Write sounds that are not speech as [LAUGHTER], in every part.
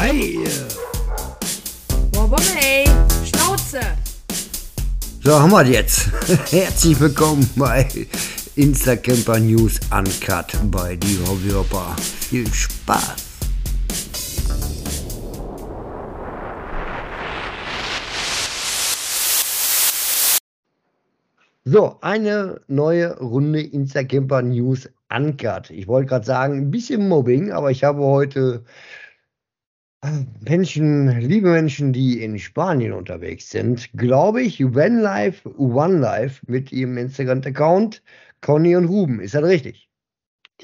Hi! Boah, ey, Schnauze! So, haben wir jetzt. [LAUGHS] Herzlich willkommen bei Instacamper News Uncut bei die Hobbyhopper. Viel Spaß! So, eine neue Runde Instacamper News Uncut. Ich wollte gerade sagen, ein bisschen Mobbing, aber ich habe heute Menschen, liebe Menschen, die in Spanien unterwegs sind, glaube ich, Vanlife, OneLife mit ihrem Instagram-Account, Conny und Ruben. Ist das richtig?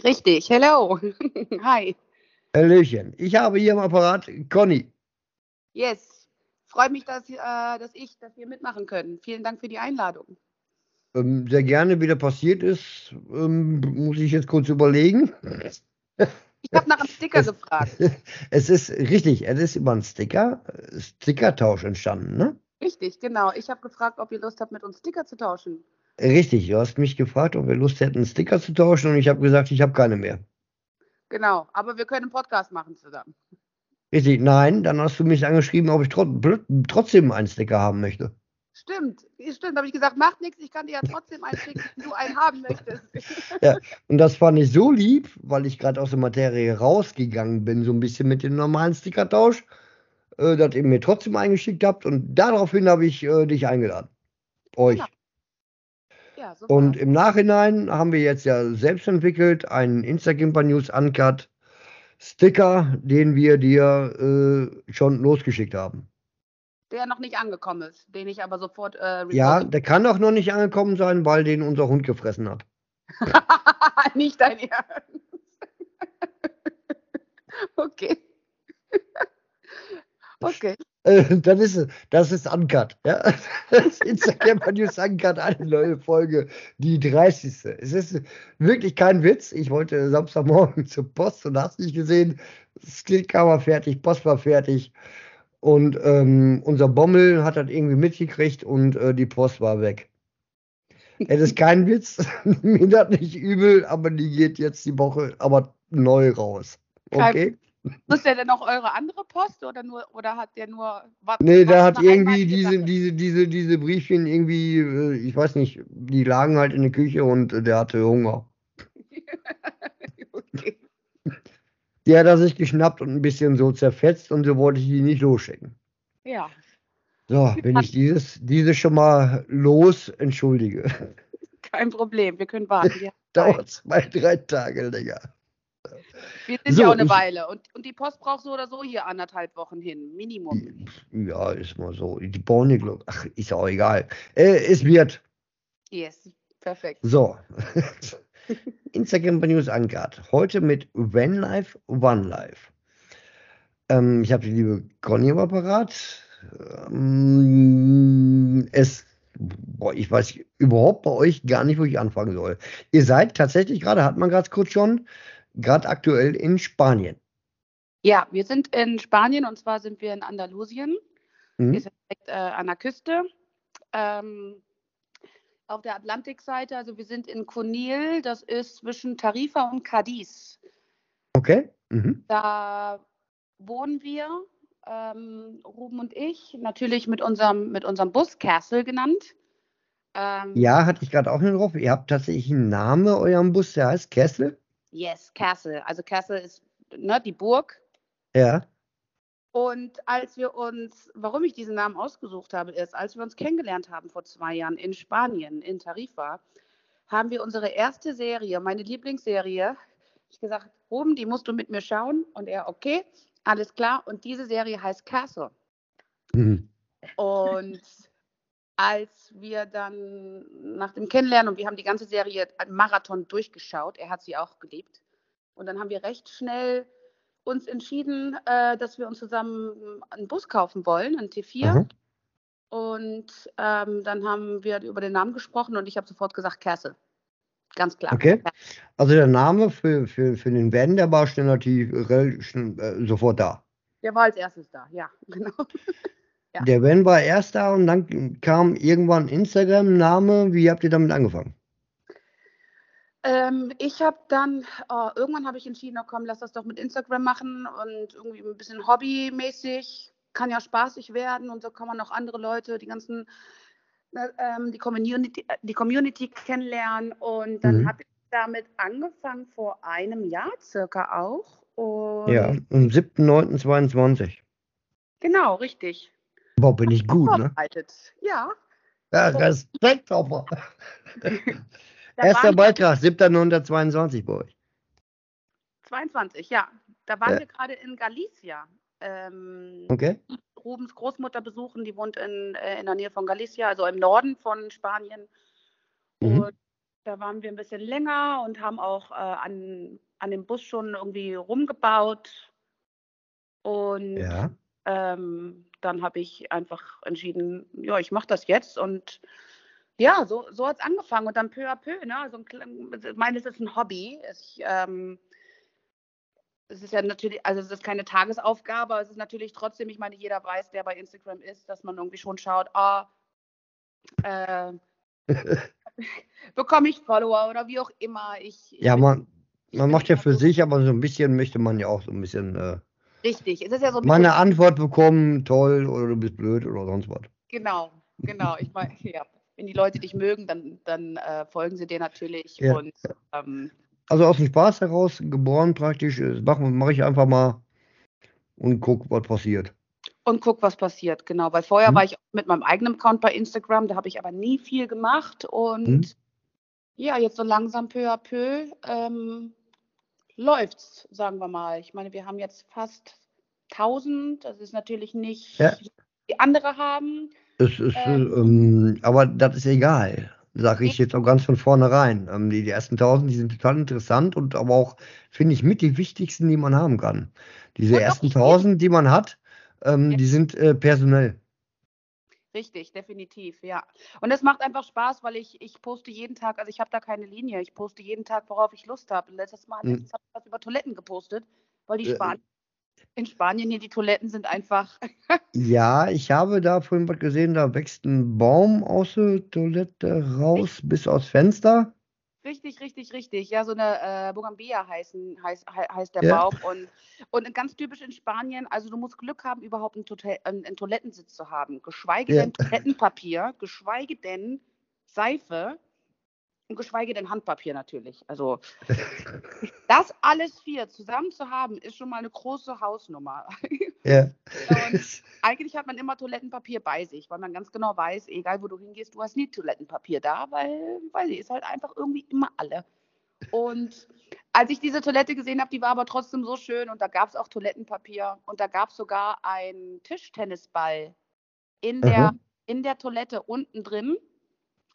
Richtig, hello. [LAUGHS] Hi. Hallöchen. Ich habe hier im Apparat Conny. Yes. Freut mich, dass, äh, dass ich, dass wir mitmachen können. Vielen Dank für die Einladung. Ähm, sehr gerne, wie das passiert ist, ähm, muss ich jetzt kurz überlegen. [LAUGHS] Ich habe nach einem Sticker es, gefragt. [LAUGHS] Es ist richtig, es ist über einen Sticker, Stickertausch entstanden, ne? Richtig, genau. Ich habe gefragt, ob ihr Lust habt, mit uns Sticker zu tauschen. Richtig, du hast mich gefragt, ob wir Lust hätten, Sticker zu tauschen und ich habe gesagt, ich habe keine mehr. Genau, aber wir können einen Podcast machen zusammen. Richtig, nein, dann hast du mich angeschrieben, ob ich tro trotzdem einen Sticker haben möchte. Stimmt, stimmt. habe ich gesagt, macht nichts, ich kann dir ja trotzdem einen schicken, wenn du einen haben möchtest. [LAUGHS] ja, und das fand ich so lieb, weil ich gerade aus der Materie rausgegangen bin, so ein bisschen mit dem normalen Stickertausch, äh, dass ihr mir trotzdem eingeschickt habt und daraufhin habe ich äh, dich eingeladen. Euch. Genau. Ja. Und im Nachhinein haben wir jetzt ja selbst entwickelt einen Instagimper News Uncut Sticker, den wir dir äh, schon losgeschickt haben der noch nicht angekommen ist, den ich aber sofort. Äh, ja, der kann doch noch nicht angekommen sein, weil den unser Hund gefressen hat. [LAUGHS] nicht dein Ernst. [LAUGHS] okay. [LAUGHS] okay. Äh, das ist, das ist Uncut. Ja? Das Instagram News Uncut, eine neue Folge, die 30. Es ist wirklich kein Witz. Ich wollte Samstagmorgen zur Post und hast nicht gesehen, das war fertig, Post war fertig. Und ähm, unser Bommel hat das irgendwie mitgekriegt und äh, die Post war weg. [LAUGHS] Es ist kein Witz, [LAUGHS] mir das nicht übel, aber die geht jetzt die Woche aber neu raus. Okay? Ist der denn noch eure andere Post oder nur oder hat der nur was? Nee, der hat irgendwie diese, diese, diese, diese Briefchen irgendwie, äh, ich weiß nicht, die lagen halt in der Küche und der hatte Hunger. Die hat er sich geschnappt und ein bisschen so zerfetzt und so wollte ich die nicht losschicken. Ja. So, wenn ich dieses, dieses schon mal los entschuldige. Kein Problem, wir können warten. Ja. [LAUGHS] Dauert zwei, drei Tage länger. Wir sind so, ja auch eine ich, Weile. Und, und die Post braucht so oder so hier anderthalb Wochen hin, Minimum. Ja, ist mal so. Die bauen nicht, ach, ist auch egal. Äh, es wird. Yes, perfekt. So. [LAUGHS] Instagram News Angard. Heute mit Vanlife, OneLife. Ähm, ich habe die liebe Conny im Apparat. Ähm, es, boah, ich weiß überhaupt bei euch gar nicht, wo ich anfangen soll. Ihr seid tatsächlich gerade, hat man gerade kurz schon, gerade aktuell in Spanien. Ja, wir sind in Spanien und zwar sind wir in Andalusien. Mhm. Wir sind direkt äh, an der Küste. Ähm, auf der Atlantikseite. Also wir sind in Conil, das ist zwischen Tarifa und Cadiz. Okay. Mhm. Da wohnen wir, ähm, Ruben und ich, natürlich mit unserem, mit unserem Bus, Castle genannt. Ähm, ja, hatte ich gerade auch noch drauf. Ihr habt tatsächlich einen Namen eurem Bus, der heißt Castle? Yes, Castle. Also Castle ist ne, die Burg. Ja. Und als wir uns, warum ich diesen Namen ausgesucht habe, ist, als wir uns kennengelernt haben vor zwei Jahren in Spanien, in Tarifa, haben wir unsere erste Serie, meine Lieblingsserie, ich gesagt, Ruben, die musst du mit mir schauen. Und er, okay, alles klar. Und diese Serie heißt Castle. Mhm. Und als wir dann nach dem Kennenlernen und wir haben die ganze Serie Marathon durchgeschaut, er hat sie auch geliebt. Und dann haben wir recht schnell uns entschieden, äh, dass wir uns zusammen einen Bus kaufen wollen, einen T4. Mhm. Und ähm, dann haben wir über den Namen gesprochen und ich habe sofort gesagt Castle. Ganz klar. Okay. Also der Name für, für, für den Van, der war schnell natürlich äh, sofort da. Der war als erstes da, ja, [LAUGHS] genau. ja. Der Van war erst da und dann kam irgendwann Instagram-Name. Wie habt ihr damit angefangen? Ähm, ich habe dann, oh, irgendwann habe ich entschieden, oh, komm, lass das doch mit Instagram machen und irgendwie ein bisschen hobbymäßig. Kann ja spaßig werden und so kann man auch andere Leute, die ganzen, äh, ähm, die, Community, die Community kennenlernen. Und dann Mhm. habe ich damit angefangen vor einem Jahr circa auch. Und Ja, am 7.9.22. genau, richtig. Boah, bin ich gut, ne? Ja. Ja, Respekt, Opfer. [LAUGHS] Erster Beitrag, 7.9.22 bei euch. 22, ja. Da waren Ja. wir gerade in Galicia. Ähm, Okay? Rubens Großmutter besuchen, die wohnt in, äh, in der Nähe von Galicia, also im Norden von Spanien. Mhm. Und da waren wir ein bisschen länger und haben auch äh, an, an dem Bus schon irgendwie rumgebaut. Und Ja. ähm, dann habe ich einfach entschieden, ja, ich mache das jetzt und ja, so, so hat es angefangen und dann peu à peu, ne? Also ich meine, es ist ein Hobby. Ich, ähm, es ist ja natürlich, also es ist keine Tagesaufgabe, aber es ist natürlich trotzdem, ich meine, jeder weiß, der bei Instagram ist, dass man irgendwie schon schaut, ah, äh, [LAUGHS] bekomme ich Follower oder wie auch immer. Ich, Ja, man, man macht ja für sich, aber so ein bisschen möchte man ja auch so ein bisschen äh, Richtig, es ist ja so ein mal bisschen eine Antwort bekommen, toll, oder du bist blöd oder sonst was. Genau, genau. Ich meine, [LAUGHS] ja, wenn die Leute dich mögen, dann, dann äh, folgen sie dir natürlich. Ja, Und ähm, Also aus dem Spaß heraus geboren praktisch, das mache mach ich einfach mal und guck, was passiert. und guck, was passiert. Genau, weil vorher Mhm. war ich mit meinem eigenen Account bei Instagram, da habe ich aber nie viel gemacht. Und Mhm. ja, jetzt so langsam peu à peu ähm, läuft's, sagen wir mal. Ich meine, wir haben jetzt fast 1000. Das ist natürlich nicht, Ja. die andere haben. Es ist, äh, Ähm. ähm, aber das ist egal, sage ich jetzt auch ganz von vornherein. Ähm, die, die ersten 1000, die sind total interessant und aber auch, finde ich, mit die wichtigsten, die man haben kann. Diese ersten nicht 1000, die man hat, ähm, Ja. die sind äh, personell. Richtig, definitiv, ja. Und es macht einfach Spaß, weil ich, ich poste jeden Tag, also ich habe da keine Linie, ich poste jeden Tag, worauf ich Lust habe. Letztes Mal, letztes habe ich was über Toiletten gepostet, weil die Äh, Span in Spanien hier die Toiletten sind einfach, [LAUGHS] Ja, ich habe da vorhin was gesehen, da wächst ein Baum aus der Toilette raus bis aufs Fenster. richtig, richtig, richtig. Ja, so eine äh, Bougainvillea heißen, heißt, hei- heißt der Ja. Baum. Und, und ganz typisch in Spanien, also du musst Glück haben, überhaupt einen, Tote- einen, einen Toilettensitz zu haben. Geschweige Ja. denn Toilettenpapier, geschweige denn Seife und geschweige denn Handpapier natürlich. Also [LAUGHS] Das alles vier zusammen zu haben, ist schon mal eine große Hausnummer. Ja. [LAUGHS] Und eigentlich hat man immer Toilettenpapier bei sich, weil man ganz genau weiß, egal wo du hingehst, du hast nie Toilettenpapier da, weil, weil sie ist halt einfach irgendwie immer alle. Und als ich diese Toilette gesehen habe, die war aber trotzdem so schön und da gab es auch Toilettenpapier und da gab es sogar einen Tischtennisball in der, Aha. in der Toilette unten drin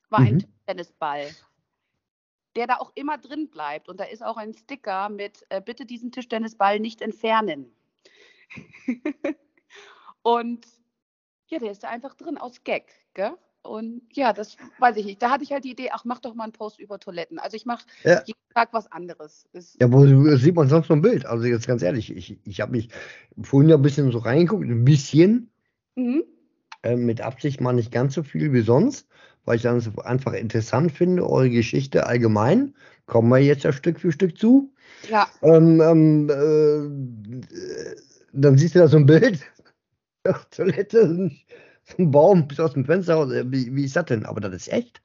war ein Mhm. Tischtennisball der da auch immer drin bleibt. Und da ist auch ein Sticker mit, äh, bitte diesen Tischtennisball nicht entfernen. [LAUGHS] und ja, der ist da einfach drin aus Gag. Gell? Und ja, das weiß ich nicht. Da hatte ich halt die Idee, ach, mach doch mal einen Post über Toiletten. Also ich mache Ja. jeden Tag was anderes. Ist, Ja, wo wo sieht man sonst noch ein Bild? Also jetzt ganz ehrlich, ich, ich habe mich vorhin ja ein bisschen so reingeguckt, ein bisschen, Mhm. Äh, mit Absicht mal nicht ganz so viel wie sonst, weil ich dann so einfach interessant finde, eure Geschichte allgemein. Kommen wir jetzt ja Stück für Stück zu. Ja, Ähm, ähm, äh, dann siehst du da so ein Bild, [LAUGHS] Toilette, so ein Baum bis aus dem Fenster raus. Äh, Wie, wie ist das denn? Aber das ist echt?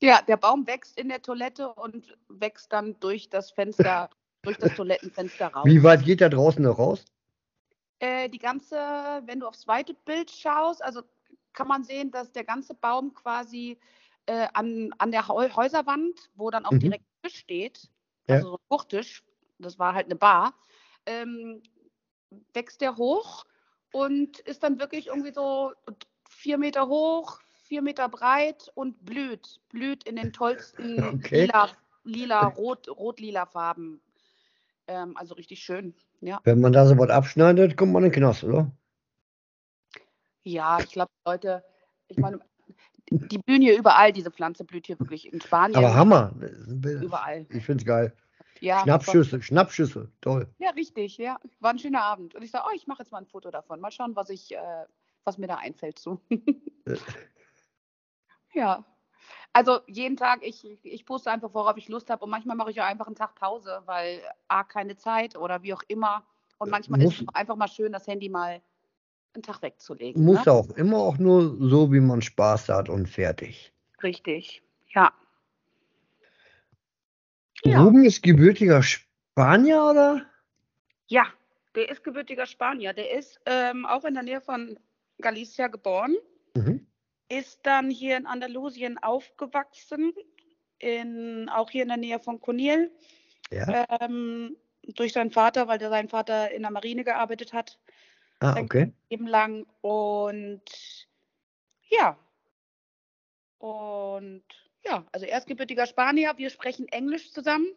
ja, der Baum wächst in der Toilette und wächst dann durch das Fenster, [LAUGHS] durch das Toilettenfenster raus. Wie weit geht der draußen noch raus? Äh, die ganze, wenn du aufs zweite Bild schaust, also kann man sehen, dass der ganze Baum quasi äh, an, an der Häu- Häuserwand, wo dann auch Mhm. direkt ein Tisch steht, Ja. also so ein Buchtisch, das war halt eine Bar, ähm, wächst der hoch und ist dann wirklich irgendwie so vier Meter hoch, vier Meter breit und blüht, blüht in den tollsten [LAUGHS] Okay. lila, lila, rot, rot-lila Farben. Ähm, also richtig schön, ja. Wenn man da so was abschneidet, kommt man in den Knast, oder? Ja, ich glaube, Leute, ich meine, die blühen hier überall, diese Pflanze blüht hier wirklich in Spanien. Aber Hammer. Überall. Ich finde es geil. Ja, Schnappschüsse, Schnappschüsse, toll. Ja, richtig, ja. War ein schöner Abend. Und ich sage, oh, ich mache jetzt mal ein Foto davon. Mal schauen, was ich, äh, was mir da einfällt zu. Äh. [LAUGHS] ja. Also jeden Tag, ich, ich poste einfach, worauf ich Lust habe. Und manchmal mache ich auch einfach einen Tag Pause, weil A, keine Zeit oder wie auch immer. Und manchmal Muss- ist es einfach mal schön, das Handy mal einen Tag wegzulegen. Muss ne? auch immer auch nur so, wie man Spaß hat und fertig. Richtig, ja. Ja. Ruben ist gebürtiger Spanier, oder? Ja, der ist gebürtiger Spanier. Der ist ähm, auch in der Nähe von Galicia geboren, Mhm. Ist dann hier in Andalusien aufgewachsen, in, auch hier in der Nähe von Conil, Ja. ähm, durch seinen Vater, weil der sein Vater in der Marine gearbeitet hat, Ah, okay. eben lang. Und ja, und ja, also er ist gebürtiger Spanier. Wir sprechen Englisch zusammen.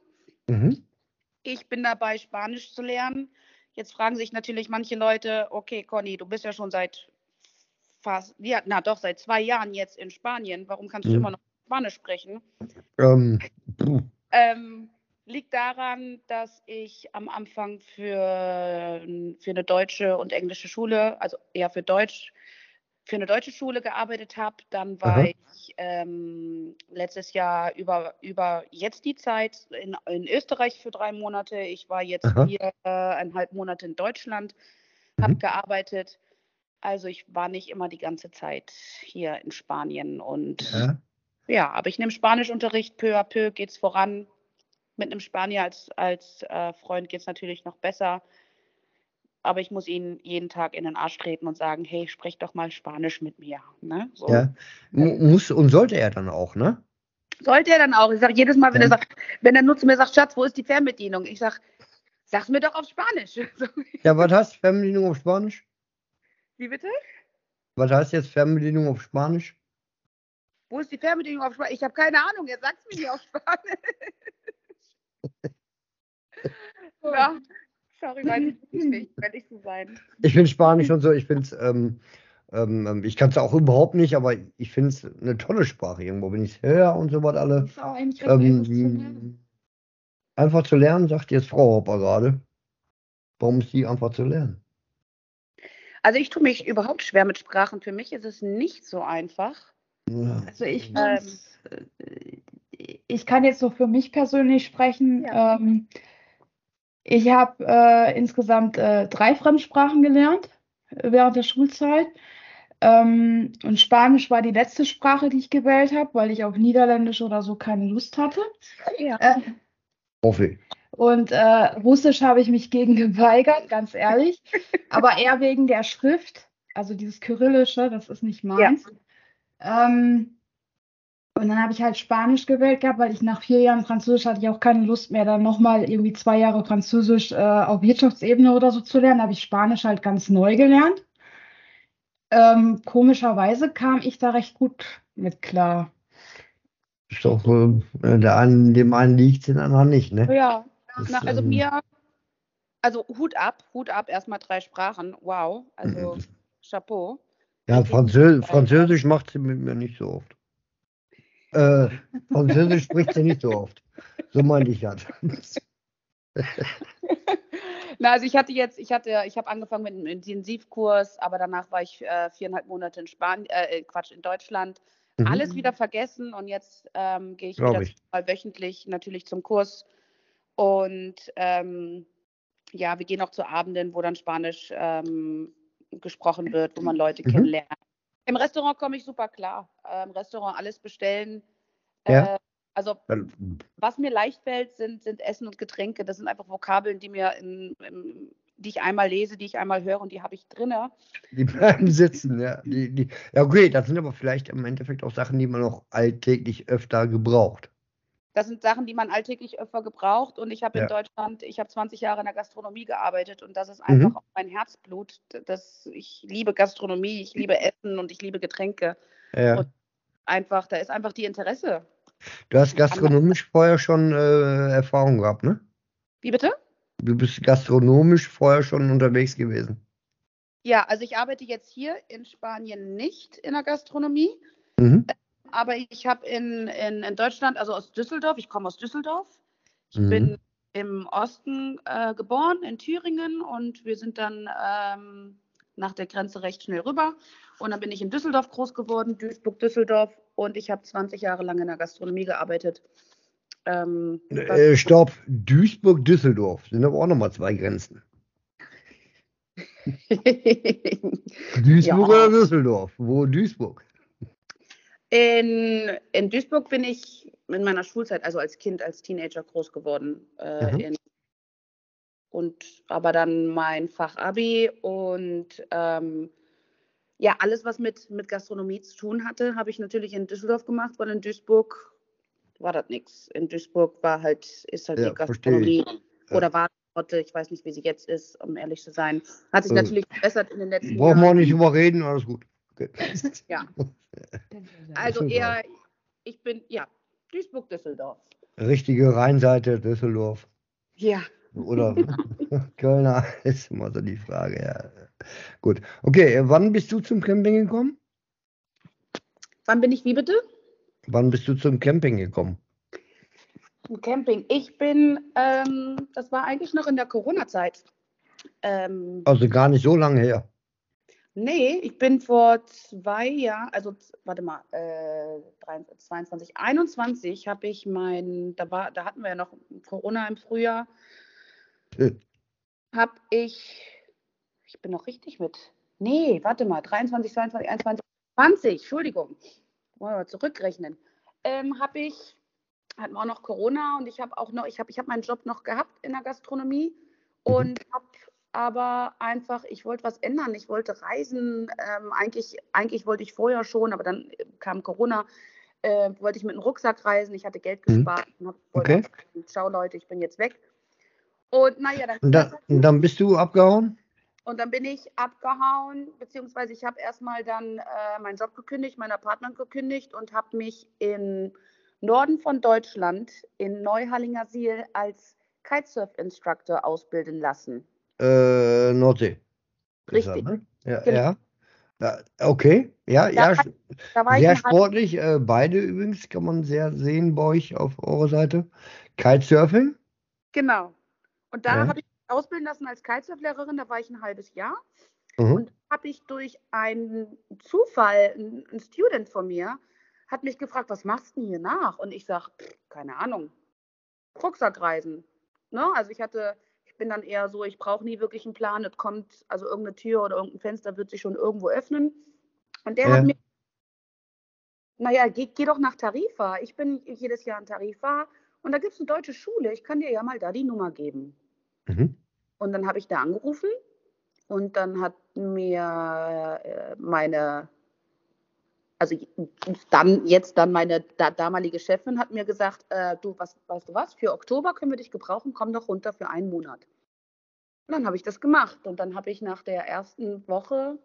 Mhm. Ich bin dabei, Spanisch zu lernen. Jetzt fragen sich natürlich manche Leute, okay, Conny, du bist ja schon seit fast, ja, na doch, seit zwei Jahren jetzt in Spanien. Warum kannst du Mhm. immer noch Spanisch sprechen? Ähm. Ähm, liegt daran, dass ich am Anfang für, für eine deutsche und englische Schule, also eher für Deutsch, für eine deutsche Schule gearbeitet habe. Dann war Aha. ich ähm, letztes Jahr über, über jetzt die Zeit in, in Österreich für drei Monate. Ich war jetzt Aha. viereinhalb Monate in Deutschland, habe Mhm. gearbeitet. Also ich war nicht immer die ganze Zeit hier in Spanien und Ja. ja, aber ich nehme Spanischunterricht, peu à peu geht's voran. Mit einem Spanier als, als äh, Freund geht es natürlich noch besser. Aber ich muss ihn jeden Tag in den Arsch treten und sagen, hey, sprech doch mal Spanisch mit mir. Ne? So. ja. Mu- Muss und sollte er dann auch, ne? Sollte er dann auch. Ich sage jedes Mal, wenn Ja. er sagt, wenn er nur zu mir sagt, Schatz, wo ist die Fernbedienung? Ich sage, sag's mir doch auf Spanisch. [LAUGHS] Ja, was heißt Fernbedienung auf Spanisch? Wie bitte? Was heißt jetzt Fernbedienung auf Spanisch? Wo ist die Fernbedienung auf Spanisch? Ich habe keine Ahnung, jetzt sag's mir nicht auf Spanisch. [LAUGHS] ja, sorry, weiß ich nicht, ehrlich zu sein. Ich finde Spanisch und so, ich finde es, ähm, ähm, ähm, ich kann es auch überhaupt nicht, aber ich finde es eine tolle Sprache irgendwo, wenn ich es höre und so was alle. Ähm, einfach zu lernen, sagt jetzt Frau Hopper gerade. Warum ist die einfach zu lernen? Also ich tue mich überhaupt schwer mit Sprachen. Für mich ist es nicht so einfach. Ja. Also ich, Ähm. find's, äh, ich kann jetzt so für mich persönlich sprechen. Ja. Ähm, ich habe äh, insgesamt äh, drei Fremdsprachen gelernt äh, während der Schulzeit. Ähm, und Spanisch war die letzte Sprache, die ich gewählt habe, weil ich auf Niederländisch oder so keine Lust hatte. Ja. Äh, Hoffe. Und äh, Russisch habe ich mich gegen [LAUGHS] geweigert, ganz ehrlich. Aber eher wegen der Schrift. Also dieses Kyrillische, das ist nicht meins. Ähm, und dann habe ich halt Spanisch gewählt gehabt, weil ich nach vier Jahren Französisch hatte ich auch keine Lust mehr, dann nochmal irgendwie zwei Jahre Französisch äh, auf Wirtschaftsebene oder so zu lernen. Da habe ich Spanisch halt ganz neu gelernt. Ähm, komischerweise kam ich da recht gut mit klar. Ist doch, äh, der einen, dem einen liegt, den anderen nicht, ne? Ja. Das, Na, also ähm, mir, also Hut ab, Hut ab, erstmal drei Sprachen. Wow. Also Chapeau. Ja, Franzö Französisch macht sie mit mir nicht so oft. Äh, Französisch spricht sie nicht so oft. So meine ich das. [LAUGHS] Na, also ich hatte jetzt, ich hatte, ich habe angefangen mit einem Intensivkurs, aber danach war ich äh, viereinhalb Monate in Spanien, äh, Quatsch, in Deutschland. Mhm. Alles wieder vergessen und jetzt ähm, gehe ich Glaub wieder ich. mal wöchentlich natürlich zum Kurs. Und ähm, ja, wir gehen auch zu Abenden, wo dann Spanisch ähm, gesprochen wird, wo man Leute Mhm. kennenlernt. Im Restaurant komme ich super klar. Im Restaurant alles bestellen. Ja. Äh, also Weil- was mir leicht fällt, sind, sind Essen und Getränke. Das sind einfach Vokabeln, die mir in, im, die ich einmal lese, die ich einmal höre und die habe ich drinne. Die bleiben sitzen, ja. Die, die, ja, okay, das sind aber vielleicht im Endeffekt auch Sachen, die man auch alltäglich öfter gebraucht. Das sind Sachen, die man alltäglich öfter gebraucht. Und ich habe Ja. in Deutschland, ich habe 20 Jahre in der Gastronomie gearbeitet und das ist Mhm. einfach auch mein Herzblut. Das, ich liebe Gastronomie, ich liebe Essen und ich liebe Getränke. Ja. Und- Einfach, da ist einfach die Interesse. Du hast gastronomisch vorher schon äh, Erfahrung gehabt, ne? Wie bitte? Du bist gastronomisch vorher schon unterwegs gewesen. Ja, also ich arbeite jetzt hier in Spanien nicht in der Gastronomie. Mhm. Aber ich habe in, in, in Deutschland, also aus Düsseldorf, ich komme aus Düsseldorf. Ich Mhm. bin im Osten äh, geboren, in Thüringen, und wir sind dann ähm, nach der Grenze recht schnell rüber. Und dann bin ich in Düsseldorf groß geworden, Duisburg, Düsseldorf. Und ich habe 20 Jahre lang in der Gastronomie gearbeitet. Ähm, Äh, stopp, Duisburg, Düsseldorf sind aber auch nochmal zwei Grenzen. [LAUGHS] Duisburg Ja. oder Düsseldorf? Wo Duisburg? In, in Duisburg bin ich in meiner Schulzeit, also als Kind, als Teenager groß geworden. Äh, Mhm. in, und aber dann mein Fachabi und ähm, ja, alles, was mit, mit Gastronomie zu tun hatte, habe ich natürlich in Düsseldorf gemacht, weil in Duisburg war das nichts. In Duisburg war halt, ist halt Ja, die. Gastronomie oder war Orte, ich weiß nicht, wie sie jetzt ist, um ehrlich zu sein. Hat sich Äh, natürlich verbessert in den letzten Brauchen wir auch Jahren. nicht drüber reden, alles gut. [LAUGHS] Ja, also eher, ich bin, ja, Duisburg-Düsseldorf. Richtige Rheinseite, Düsseldorf. Ja. Oder [LAUGHS] Kölner, [LAUGHS] ist immer so die Frage. Ja. Gut. Okay, äh, wann bist du zum Camping gekommen? Wann bin ich wie bitte? Wann bist du zum Camping gekommen? Im Camping. Ich bin, ähm, das war eigentlich noch in der Corona-Zeit. Ähm, Also gar nicht so lange her. Nee, ich bin vor zwei Jahren, also warte mal, äh, 23, 22, 21 habe ich mein, da war, da hatten wir ja noch Corona im Frühjahr, Äh, habe ich, ich bin noch richtig mit, nee, warte mal, 23, 22, 21, 20, Entschuldigung, wollen wir mal zurückrechnen, ähm, habe ich, hatten wir auch noch Corona und ich habe auch noch, ich habe ich hab meinen Job noch gehabt in der Gastronomie und habe aber einfach, ich wollte was ändern, ich wollte reisen, ähm, eigentlich, eigentlich wollte ich vorher schon, aber dann äh, kam Corona, äh, wollte ich mit einem Rucksack reisen, ich hatte Geld Mhm. gespart und habe Okay. schau Leute, ich bin jetzt weg. Und naja, dann, Und, da, und dann bist du abgehauen? und dann bin ich abgehauen, beziehungsweise ich habe erstmal dann äh, meinen Job gekündigt, mein Apartment gekündigt und habe mich im Norden von Deutschland in Neuhallingersiel als Kitesurf-Instructor ausbilden lassen. Äh, Nordsee. Richtig. ne? Ja, Genau. ja. ja. Okay. Ja, Da ja. war- Sehr sportlich. Äh, beide übrigens kann man sehr sehen bei euch auf eurer Seite. Kitesurfing. Genau. Und da Ja. habe ich mich ausbilden lassen als Kitesurf-Lehrerin, da war ich ein halbes Jahr. Mhm. Und habe ich durch einen Zufall, ein, ein Student von mir, hat mich gefragt, was machst du denn hier nach? Und ich sage, keine Ahnung, Rucksackreisen. Ne? Also ich hatte, ich bin dann eher so, ich brauche nie wirklich einen Plan. Es kommt, also irgendeine Tür oder irgendein Fenster wird sich schon irgendwo öffnen. Und der Ja. hat mir, naja, geh, geh doch nach Tarifa. Ich bin jedes Jahr in Tarifa und da gibt es eine deutsche Schule. Ich kann dir ja mal da die Nummer geben. Mhm. Und dann habe ich da angerufen und dann hat mir äh, meine, also dann jetzt dann meine da, damalige Chefin hat mir gesagt, äh, du, was, weißt du was, für Oktober können wir dich gebrauchen, komm doch runter für einen Monat. Und dann habe ich das gemacht und dann habe ich nach der ersten Woche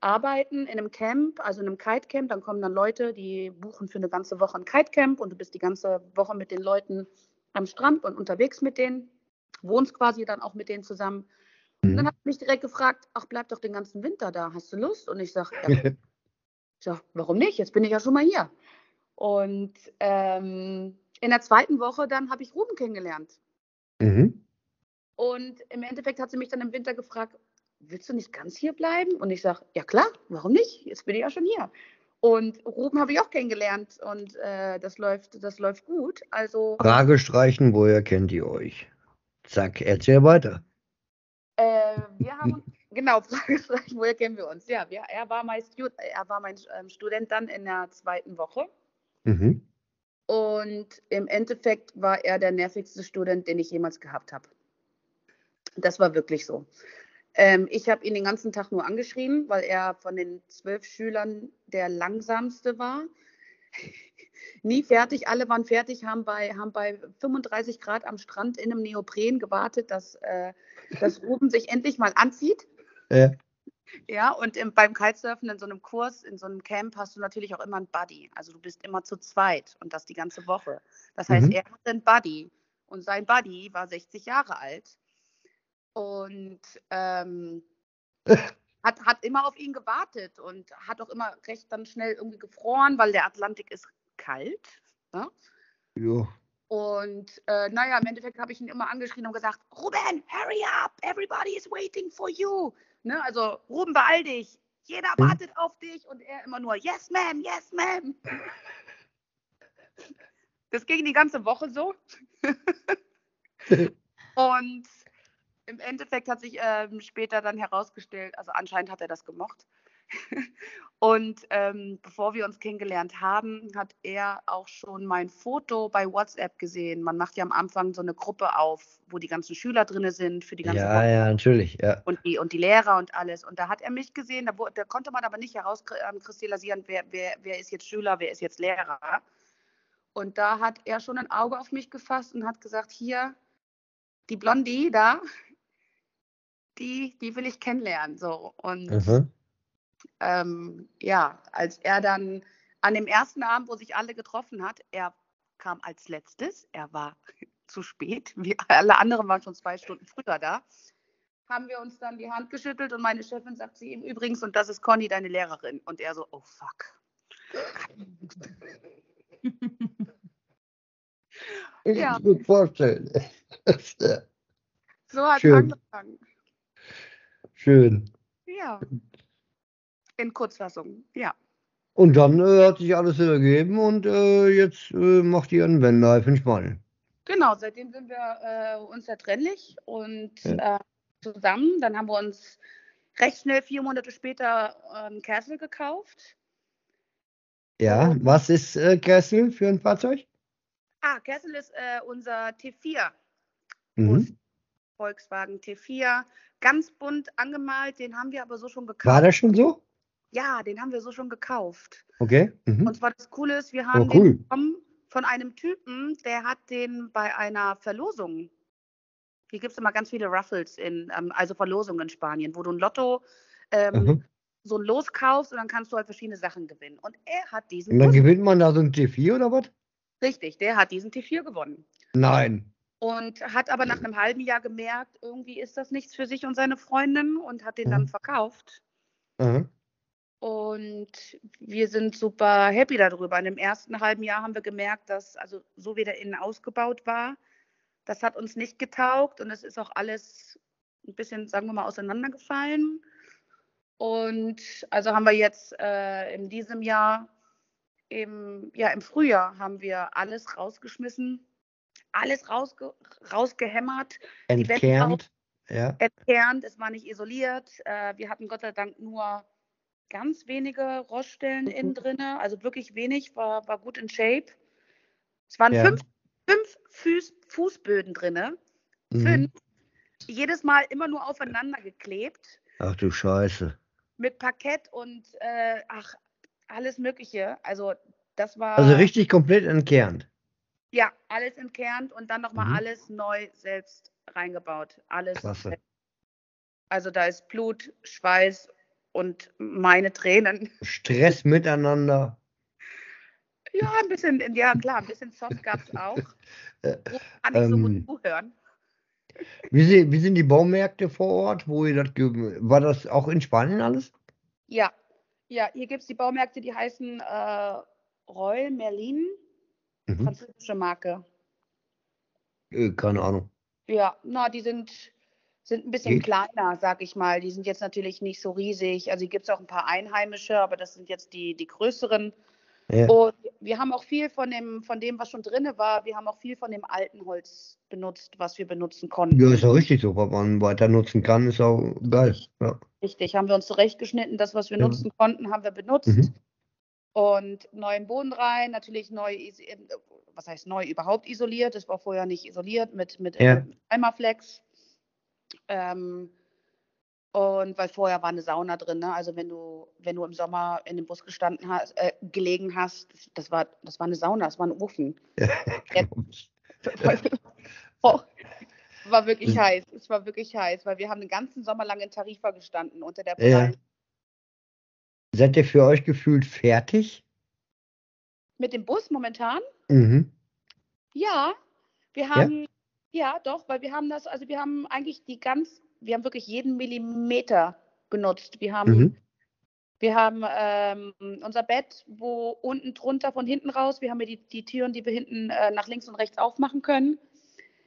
arbeiten in einem Camp, also in einem Kitecamp, dann kommen dann Leute, die buchen für eine ganze Woche ein Kitecamp und du bist die ganze Woche mit den Leuten am Strand und unterwegs mit denen, wohnst quasi dann auch mit denen zusammen. Und dann Mhm. hat mich direkt gefragt, ach, bleib doch den ganzen Winter da, hast du Lust? Und ich sage, ja, [LAUGHS] ich sag, warum nicht? Jetzt bin ich ja schon mal hier. Und ähm, in der zweiten Woche dann habe ich Ruben kennengelernt. Mhm. Und im Endeffekt hat sie mich dann im Winter gefragt, willst du nicht ganz hier bleiben? Und ich sage, ja klar, warum nicht? Jetzt bin ich ja schon hier. Und Ruben habe ich auch kennengelernt und äh, das läuft, das läuft gut. Also Frage streichen, woher kennt ihr euch? Zack, erzähl weiter. Äh, wir haben uns, genau, [LAUGHS] Frage streichen, woher kennen wir uns? Ja, wir, er war mein, Stud er war mein ähm, Student dann in der zweiten Woche. Mhm. Und im Endeffekt war er der nervigste Student, den ich jemals gehabt habe. Das war wirklich so. Ähm, ich habe ihn den ganzen Tag nur angeschrien, weil er von den zwölf Schülern der langsamste war. [LAUGHS] Nie fertig, alle waren fertig, haben bei, haben bei 35 Grad am Strand in einem Neopren gewartet, dass, äh, dass Ruben sich endlich mal anzieht. Äh, Ja, und im, beim Kitesurfen in so einem Kurs, in so einem Camp hast du natürlich auch immer einen Buddy. Also du bist immer zu zweit und das die ganze Woche. Das heißt, Mhm. er hat einen Buddy und sein Buddy war 60 Jahre alt und ähm, [LAUGHS] hat, hat immer auf ihn gewartet und hat auch immer recht dann schnell irgendwie gefroren, weil der Atlantik ist kalt. Ne? jo. Und äh, naja, im Endeffekt habe ich ihn immer angeschrien und gesagt, Ruben, hurry up, everybody is waiting for you. Ne? Also, Ruben, beeil dich. Jeder Mhm. wartet auf dich und er immer nur, yes, ma'am, yes, ma'am. Das ging die ganze Woche so. [LAUGHS] Und im Endeffekt hat sich ähm, später dann herausgestellt, also anscheinend hat er das gemocht. Und ähm, bevor wir uns kennengelernt haben, hat er auch schon mein Foto bei WhatsApp gesehen. Man macht ja am Anfang so eine Gruppe auf, wo die ganzen Schüler drin sind für die ganze Ja, Woche ja, natürlich, ja. und die, und die Lehrer und alles. Und da hat er mich gesehen, da, da konnte man aber nicht herauskristallisieren, wer, wer, wer ist jetzt Schüler, wer ist jetzt Lehrer. Und da hat er schon ein Auge auf mich gefasst und hat gesagt, hier, die Blondie da, die, die will ich kennenlernen. So. Und Mhm. Ähm, ja, als er dann an dem ersten Abend, wo sich alle getroffen hat, er kam als letztes, er war [LAUGHS] zu spät, wie alle anderen waren schon zwei Stunden früher da, haben wir uns dann die Hand geschüttelt und meine Chefin sagt sie ihm übrigens, und das ist Conny, deine Lehrerin. Und er so, oh fuck. [LAUGHS] Ich Ja. kann mir vorstellen. So hat es angefangen. Schön. Ja. In Kurzfassung, ja. Und dann äh, hat sich alles ergeben und äh, jetzt äh, macht ihr einen Vanlife in Spanien. Genau, seitdem sind wir äh, unzertrennlich und Ja. äh, zusammen. Dann haben wir uns recht schnell, vier Monate später, ähm, Castle gekauft. Ja, was ist äh, Kessel für ein Fahrzeug? Ah, Castle ist äh, unser T4, Mhm. Volkswagen T4. Ganz bunt angemalt, den haben wir aber so schon gekauft. War das schon so? Ja, den haben wir so schon gekauft. Okay. Mhm. Und zwar das Coole ist, wir haben Oh, cool. den bekommen von einem Typen, der hat den bei einer Verlosung. Hier gibt es immer ganz viele Raffles in, ähm, also Verlosungen in Spanien, wo du ein Lotto, ähm, Mhm. so ein Los kaufst und dann kannst du halt verschiedene Sachen gewinnen. Und er hat diesen Und dann Bus, gewinnt man da so ein T4 oder was? richtig, der hat diesen T4 gewonnen. Nein. Und hat aber nach einem halben Jahr gemerkt, irgendwie ist das nichts für sich und seine Freundin und hat den dann Mhm. verkauft. Aha. Und wir sind super happy darüber. In dem ersten halben Jahr haben wir gemerkt, dass, also so wie der innen ausgebaut war, das hat uns nicht getaugt und es ist auch alles ein bisschen, sagen wir mal, auseinandergefallen. Und also haben wir jetzt äh, in diesem Jahr, im, ja, im Frühjahr haben wir alles rausgeschmissen, alles rausge rausgehämmert, Entkernt. Ja. entkernt, es war nicht isoliert. Äh, wir hatten Gott sei Dank nur ganz wenige Roststellen innen drinne, also wirklich wenig, war, war gut in Shape. Es waren Ja. fünf, fünf Fuß, Fußböden drinne, Mhm. fünf, jedes Mal immer nur aufeinander geklebt, Ach du Scheiße. mit Parkett und äh, ach, alles Mögliche. Also das war Also richtig komplett entkernt. ja alles entkernt und dann nochmal Mhm. alles neu selbst reingebaut. Alles Klasse. Also da ist Blut, Schweiß und meine Tränen. Stress miteinander. Ja, ein bisschen, ja klar, ein bisschen Soft gab es auch. [LAUGHS] Äh, kann ich so ähm, gut zuhören. Wie, sie, wie sind die Baumärkte vor Ort, wo ihr das war das auch in Spanien alles? Ja, ja, hier gibt es die Baumärkte, die heißen äh, Royal Merlin, Mhm. französische Marke. Äh, keine Ahnung. Ja, na, die sind, sind ein bisschen Geht. kleiner, sag ich mal. Die sind jetzt natürlich nicht so riesig. Also gibt es auch ein paar einheimische, aber das sind jetzt die, die größeren. Ja. Und wir haben auch viel von dem, von dem, was schon drin war, wir haben auch viel von dem alten Holz benutzt, was wir benutzen konnten. Ja, ist auch richtig so, was man weiter nutzen kann, ist auch geil. Ja. Richtig, haben wir uns zurechtgeschnitten, das, was wir Ja. nutzen konnten, haben wir benutzt. Mhm. Und neuen Boden rein, natürlich neu, äh, was heißt neu, überhaupt isoliert. Das war vorher nicht isoliert mit, mit, Ja. mit Eimerflex. Ähm, und weil vorher war eine Sauna drin, ne? Also wenn du, wenn du im Sommer in dem Bus gestanden hast, äh, gelegen hast, das, war, das war eine Sauna, das war ein Ofen. [LAUGHS] [LAUGHS] oh, war wirklich heiß. Es war wirklich heiß, weil wir haben den ganzen Sommer lang in Tarifa gestanden unter der Ja. prallen Seid ihr für euch gefühlt fertig? Mit dem Bus momentan? Mhm. Ja, wir haben, ja? doch, weil wir haben das, also wir haben eigentlich die ganz, wir haben wirklich jeden Millimeter benutzt. Wir haben, Mhm. wir haben ähm, unser Bett, wo unten drunter von hinten raus, wir haben hier die, die Türen, die wir hinten äh, nach links und rechts aufmachen können.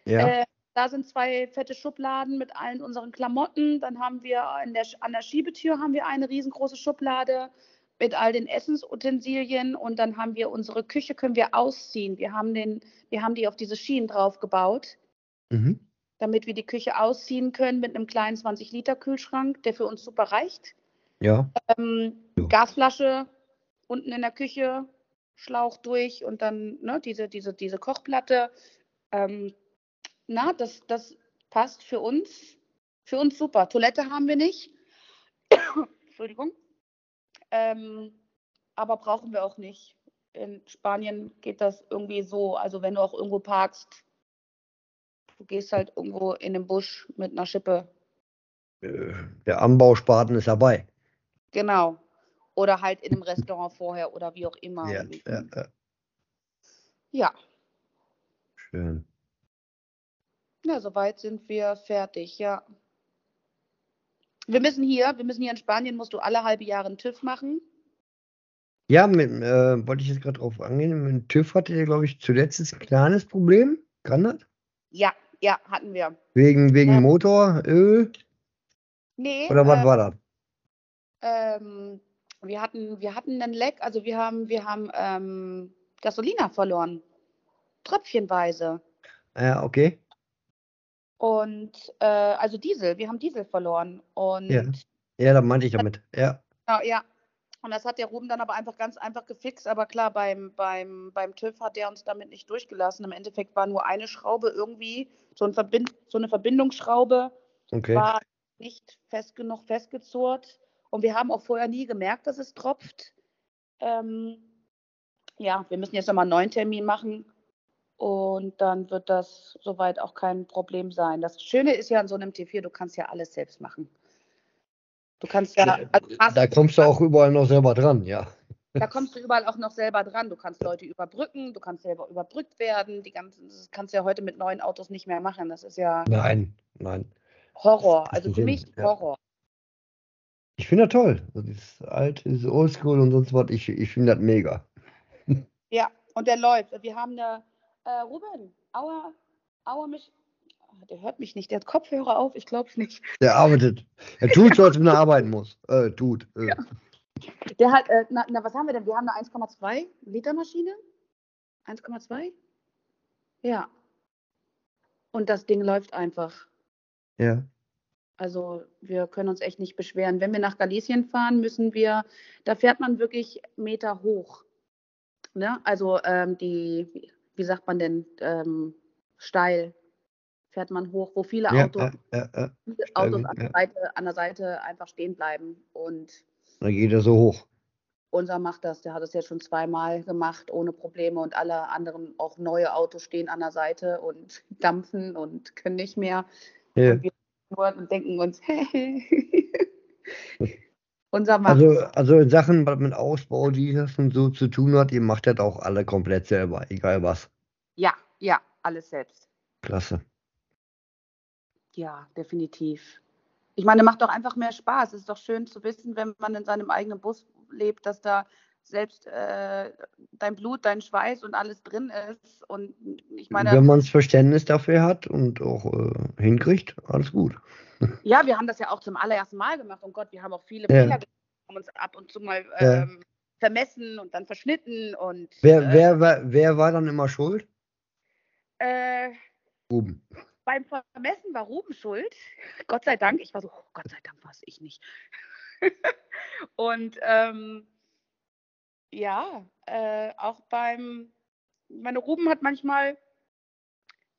Ja. Äh, da sind zwei fette Schubladen mit allen unseren Klamotten. Dann haben wir in der, an der Schiebetür haben wir eine riesengroße Schublade mit all den Essensutensilien und dann haben wir unsere Küche können wir ausziehen. Wir haben den, wir haben die auf diese Schienen drauf gebaut, Mhm. damit wir die Küche ausziehen können mit einem kleinen 20 Liter Kühlschrank, der für uns super reicht. Ja. Ähm, Ja. Gasflasche unten in der Küche, Schlauch durch und dann ne, diese, diese, diese Kochplatte. Ähm, na, das, das passt für uns, für uns super. Toilette haben wir nicht. [COUGHS] Entschuldigung. Ähm, aber brauchen wir auch nicht. In Spanien geht das irgendwie so. Also wenn du auch irgendwo parkst, du gehst halt irgendwo in den Busch mit einer Schippe. Äh, Der Anbauspaten ist dabei. Genau. Oder halt in einem Restaurant vorher oder wie auch immer. Ja, ja, ja. ja. Schön. Ja, soweit sind wir fertig, ja. Wir müssen hier, wir müssen hier in Spanien, musst du alle halbe Jahre einen TÜV machen. Ja, mit, äh, wollte ich jetzt gerade drauf angehen. Mit dem TÜV hatte ihr, glaube ich, zuletzt ein kleines Problem. Kann das? Ja, ja, hatten wir. Wegen, wegen Ja. Motor, Öl Nee, oder was äh, war das? ähm, wir hatten, wir hatten einen Leck, also wir haben, wir haben ähm, Gasolina verloren. Tröpfchenweise. Ja, okay. Und äh, also Diesel, wir haben Diesel verloren. Und Ja. Ja, da meinte ich damit. Ja. Ja, ja. Und das hat der Ruben dann aber einfach ganz einfach gefixt. Aber klar, beim, beim, beim TÜV hat der uns damit nicht durchgelassen. Im Endeffekt war nur eine Schraube irgendwie, so, ein Verbind so eine Verbindungsschraube, Okay. war nicht fest genug festgezurrt. Und wir haben auch vorher nie gemerkt, dass es tropft. Ähm, ja, wir müssen jetzt nochmal einen neuen Termin machen. Und dann wird das soweit auch kein Problem sein. Das Schöne ist ja an so einem T4, du kannst ja alles selbst machen. Du kannst ja, also hast- Da kommst du auch überall noch selber dran, ja. da kommst du [LAUGHS] überall auch noch selber dran. Du kannst Leute überbrücken, du kannst selber überbrückt werden. Die ganzen, das kannst du ja heute mit neuen Autos nicht mehr machen. Das ist ja Nein, nein. Horror. Das Also für mich ja. Horror. Ich finde das toll. Das ist alt, ist oldschool und sonst was. Ich, ich finde das mega. Ja, und der läuft. Wir haben eine, äh, Ruben, Aua, Aua mich, der hört mich nicht, der hat Kopfhörer auf, ich glaube es nicht. Der arbeitet. Er tut so, als wenn er [LAUGHS] arbeiten muss. Äh, tut. Äh. Der hat, äh, na, na, was haben wir denn? Wir haben eine 1,2 Liter Maschine. 1,2? Ja. Und das Ding läuft einfach. Ja. Also wir können uns echt nicht beschweren. Wenn wir nach Galicien fahren, müssen wir, da fährt man wirklich Meter hoch. Ne? Also ähm, die, wie- wie sagt man denn, ähm, steil fährt man hoch, wo viele Ja, Autos, ja, ja, ja. viele Autos an, der ja. Seite, an der Seite einfach stehen bleiben. Und Da geht er so hoch. unser macht das, der hat es jetzt schon zweimal gemacht, ohne Probleme. Und alle anderen, auch neue Autos stehen an der Seite und [LAUGHS] dampfen und können nicht mehr. Ja. Und wir und denken uns, [LAUGHS] unser macht Also, also in Sachen, mit Ausbau, die das und so zu tun hat, ihr macht das auch alle komplett selber, egal was. Ja, ja, alles selbst. Klasse. Ja, definitiv. Ich meine, macht doch einfach mehr Spaß. Es ist doch schön zu wissen, wenn man in seinem eigenen Bus lebt, dass da selbst äh, dein Blut, dein Schweiß und alles drin ist. Und ich meine, Wenn man das Verständnis dafür hat und auch äh, hinkriegt, alles gut. [LAUGHS] ja, wir haben das ja auch zum allerersten Mal gemacht. Und Gott, wir haben auch viele Ja. Fehler gemacht, haben uns ab und zu mal Ja. ähm, vermessen und dann verschnitten. Und Wer, äh, wer, wer, wer war dann immer schuld? äh, Ruben. Beim Vermessen war Ruben schuld. [LAUGHS] Gott sei Dank. Ich war so, oh, Gott sei Dank war es ich nicht. [LAUGHS] und ähm, ja, äh, auch beim, meine Ruben hat manchmal,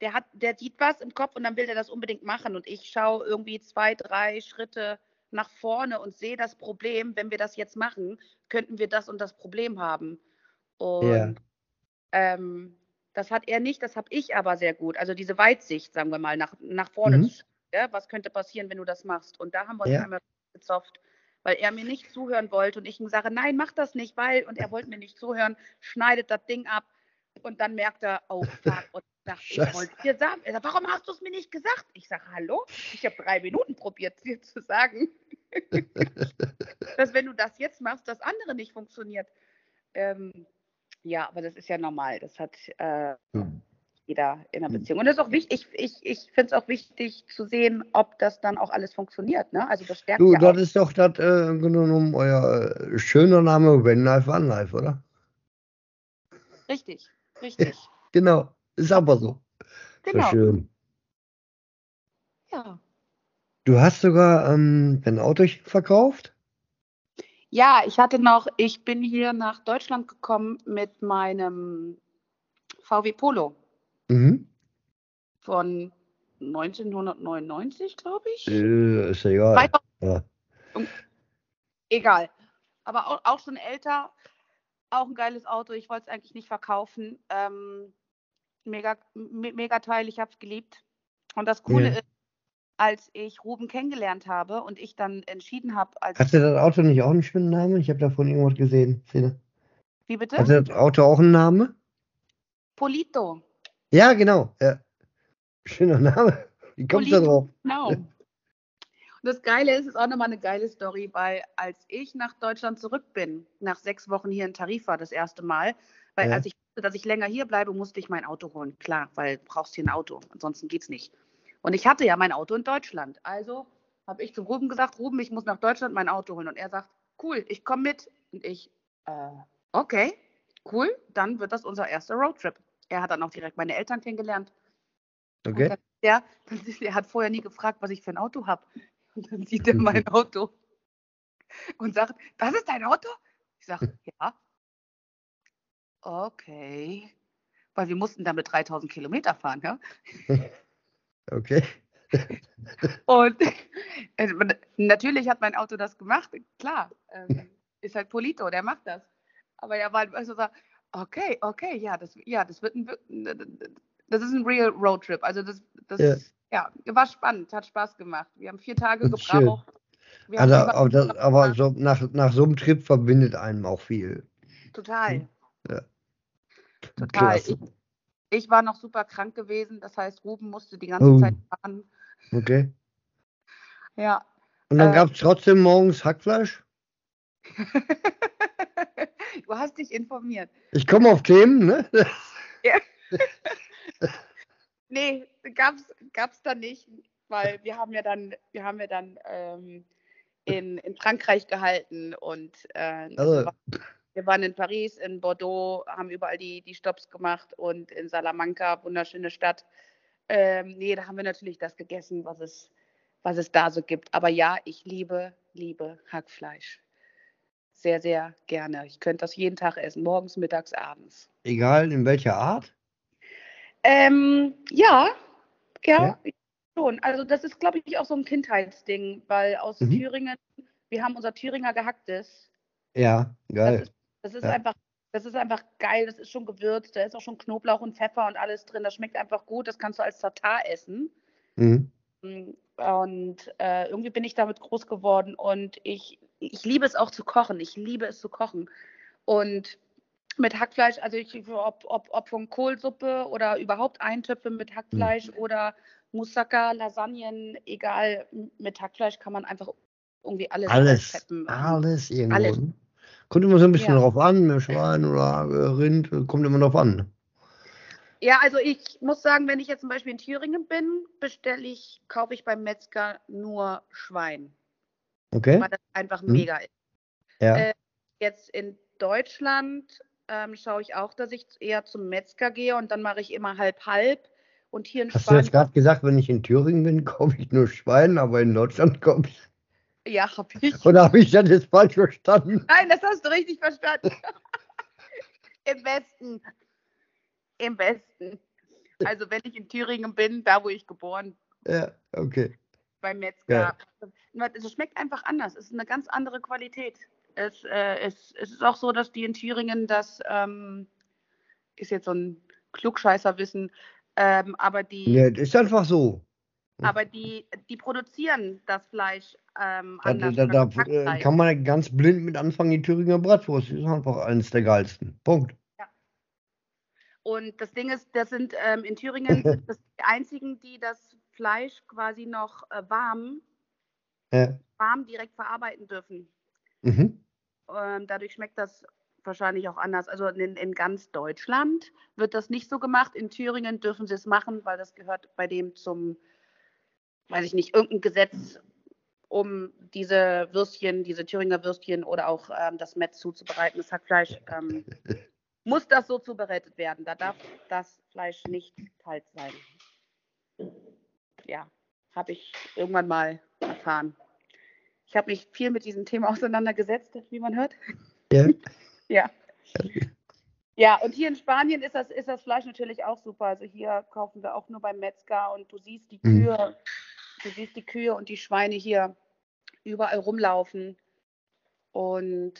der hat, der sieht was im Kopf und dann will er das unbedingt machen. Und ich schaue irgendwie zwei, drei Schritte nach vorne und sehe das Problem, wenn wir das jetzt machen, könnten wir das und das Problem haben. Und Ja. ähm, das hat er nicht, das habe ich aber sehr gut. Also diese Weitsicht, sagen wir mal, nach, nach vorne Mhm. Ja? Was könnte passieren, wenn du das machst? Und da haben wir uns Ja. einmal gezofft, weil er mir nicht zuhören wollte und ich ihm sage, nein, mach das nicht, weil, und er wollte mir nicht zuhören, schneidet das Ding ab und dann merkt er, oh fuck, und ich [LAUGHS] sag, ich wollte dir sagen. Er sagt, warum hast du es mir nicht gesagt? Ich sage, hallo, ich habe drei Minuten probiert, dir zu sagen, [LAUGHS] [LAUGHS] dass wenn du das jetzt machst, das andere nicht funktioniert. Ähm, ja, aber das ist ja normal. Das hat, äh, jeder in einer Mhm. Beziehung. Und das ist auch wichtig, ich, ich, ich finde es auch wichtig zu sehen, ob das dann auch alles funktioniert. Ne? Also das stärkt Du, ja das auch. ist doch das äh, im Grunde genommen euer äh, schöner Name, When Life, One Life, oder? Richtig, richtig. Genau, ist aber so. Genau. So schön. Ja. Du hast sogar ähm, ein Auto verkauft? Ja, ich hatte noch, ich bin hier nach Deutschland gekommen mit meinem VW Polo Mhm. von 1999, glaube ich. Äh, ist ja egal. 2000 Ja. Egal. Aber auch, auch schon älter. Auch ein geiles Auto. Ich wollte es eigentlich nicht verkaufen. Ähm, mega, me mega Teil. Ich habe es geliebt. Und das Coole Ja. ist, als ich Ruben kennengelernt habe und ich dann entschieden habe, als Hatte das Auto nicht auch einen schönen Namen? Ich habe davon irgendwas gesehen. Szene. wie bitte? Hatte das Auto auch einen Namen? Polito. Ja, genau. Ja. Schöner Name. Wie kommst du da drauf? Genau. Und das Geile ist, ist auch nochmal eine geile Story, weil als ich nach Deutschland zurück bin, nach sechs Wochen hier in Tarifa das erste Mal, weil Ja. als ich dass ich länger hier bleibe, musste ich mein Auto holen. Klar, weil du brauchst hier ein Auto, ansonsten geht's nicht. Und ich hatte ja mein Auto in Deutschland. Also habe ich zu Ruben gesagt, Ruben, ich muss nach Deutschland mein Auto holen. Und er sagt, cool, ich komme mit. Und ich, äh, okay, cool, dann wird das unser erster Roadtrip. Er hat dann auch direkt meine Eltern kennengelernt. Okay. dann, ist, er hat vorher nie gefragt, was ich für ein Auto habe. Und dann sieht er mein [LAUGHS] Auto und sagt, das ist dein Auto? Ich sage, [LAUGHS] ja. Okay. Weil wir mussten damit 3000 Kilometer fahren. Ja? [LAUGHS] Okay. Und [LAUGHS] äh, natürlich hat mein Auto das gemacht. Klar, ähm, ist halt Polito, der macht das. Aber er war also so, okay, okay, ja, das, ja, das wird ein, das ist ein real Roadtrip. Also das, das Ja. ja. war spannend, hat Spaß gemacht. Wir haben vier Tage gebraucht. Also, aber, das, aber so, nach, nach so einem Trip verbindet einem auch viel. total, total. Klasse. Ich, ich war noch super krank gewesen, das heißt, Ruben musste die ganze Oh. Zeit fahren. Okay. Ja. Und dann Äh, gab es trotzdem morgens Hackfleisch? [LAUGHS] du hast dich informiert. Ich komme auf Themen, ne? [LAUGHS] Nee, gab's, gab's da nicht, weil wir haben ja dann, wir haben ja dann ähm, in, in Frankreich gehalten und äh, Also, wir, waren, in Paris, in Bordeaux, haben überall die, die Stops gemacht und in Salamanca, wunderschöne Stadt. Ähm, nee, da haben wir natürlich das gegessen, was es, was es da so gibt. Aber ja, ich liebe, liebe Hackfleisch. Sehr, sehr gerne. Ich könnte das jeden Tag essen, morgens, mittags, abends. egal in welcher Art. Ähm, ja, ja, Ja? schon. Also das ist, glaube ich, auch so ein Kindheitsding, weil aus Mhm. Thüringen, wir haben unser Thüringer gehacktes. Ja, geil. Das ist Ja. einfach, das ist einfach geil. Das ist schon gewürzt. Da ist auch schon Knoblauch und Pfeffer und alles drin. Das schmeckt einfach gut. Das kannst du als Tatar essen. Mhm. Und äh, irgendwie bin ich damit groß geworden und ich, ich liebe es auch zu kochen. Ich liebe es zu kochen. Und mit Hackfleisch, also ich, ob, ob, ob von Kohlsuppe oder überhaupt Eintöpfe mit Hackfleisch oder Moussaka, Lasagnen, egal, mit Hackfleisch kann man einfach irgendwie alles Alles, alles alles. Kommt immer so ein bisschen Ja. drauf an, Schwein oder äh, Rind, äh, kommt immer drauf an. Ja, also ich muss sagen, wenn ich jetzt zum Beispiel in Thüringen bin, bestelle ich, kaufe ich beim Metzger nur Schwein, Okay? weil das einfach Hm. mega ist. Ja. äh, Jetzt in Deutschland ähm, schaue ich auch, dass ich eher zum Metzger gehe und dann mache ich immer halb-halb. Und hier in Hast du jetzt Spanien, gerade gesagt, wenn ich in Thüringen bin, [LAUGHS] kaufe ich nur Schwein, aber in Deutschland [LAUGHS] kaufe ich. Ja, habe ich. Oder habe ich das jetzt falsch verstanden? Nein, das hast du richtig verstanden. [LAUGHS] Im Westen. Im Westen. Also wenn ich in Thüringen bin, da wo ich geboren Ja, okay. beim Metzger. Es schmeckt einfach anders. Es ist eine ganz andere Qualität. Es, äh, es, es ist auch so, dass die in Thüringen das ähm, ist jetzt so ein Klugscheißerwissen, ähm, aber die, Ja, das ist einfach so. Aber die, die produzieren das Fleisch ähm, Da, anders. da, da, da äh, kann man ganz blind mit anfangen, die Thüringer Bratwurst. Die ist einfach eines der geilsten. Punkt. Und das Ding ist, das sind ähm, in Thüringen [LAUGHS] das die einzigen, die das Fleisch quasi noch äh, warm, Ja. warm direkt verarbeiten dürfen. Mhm. Ähm, dadurch schmeckt das wahrscheinlich auch anders. Also in, in ganz Deutschland wird das nicht so gemacht. In Thüringen dürfen sie es machen, weil das gehört bei dem zum, weiß ich nicht, irgendein Gesetz, um diese Würstchen, diese Thüringer Würstchen oder auch ähm, das Metz zuzubereiten, das Hackfleisch, ähm, [LAUGHS] muss das so zubereitet werden. Da darf das Fleisch nicht kalt sein. Ja, habe ich irgendwann mal erfahren. Ich habe mich viel mit diesem Thema [LAUGHS] auseinandergesetzt, wie man hört. Ja. [LAUGHS] Ja. Ja, und hier in Spanien ist das, ist das Fleisch natürlich auch super. Also hier kaufen wir auch nur beim Metzger und du siehst die Mhm. Du siehst die Kühe und die Schweine hier überall rumlaufen. Und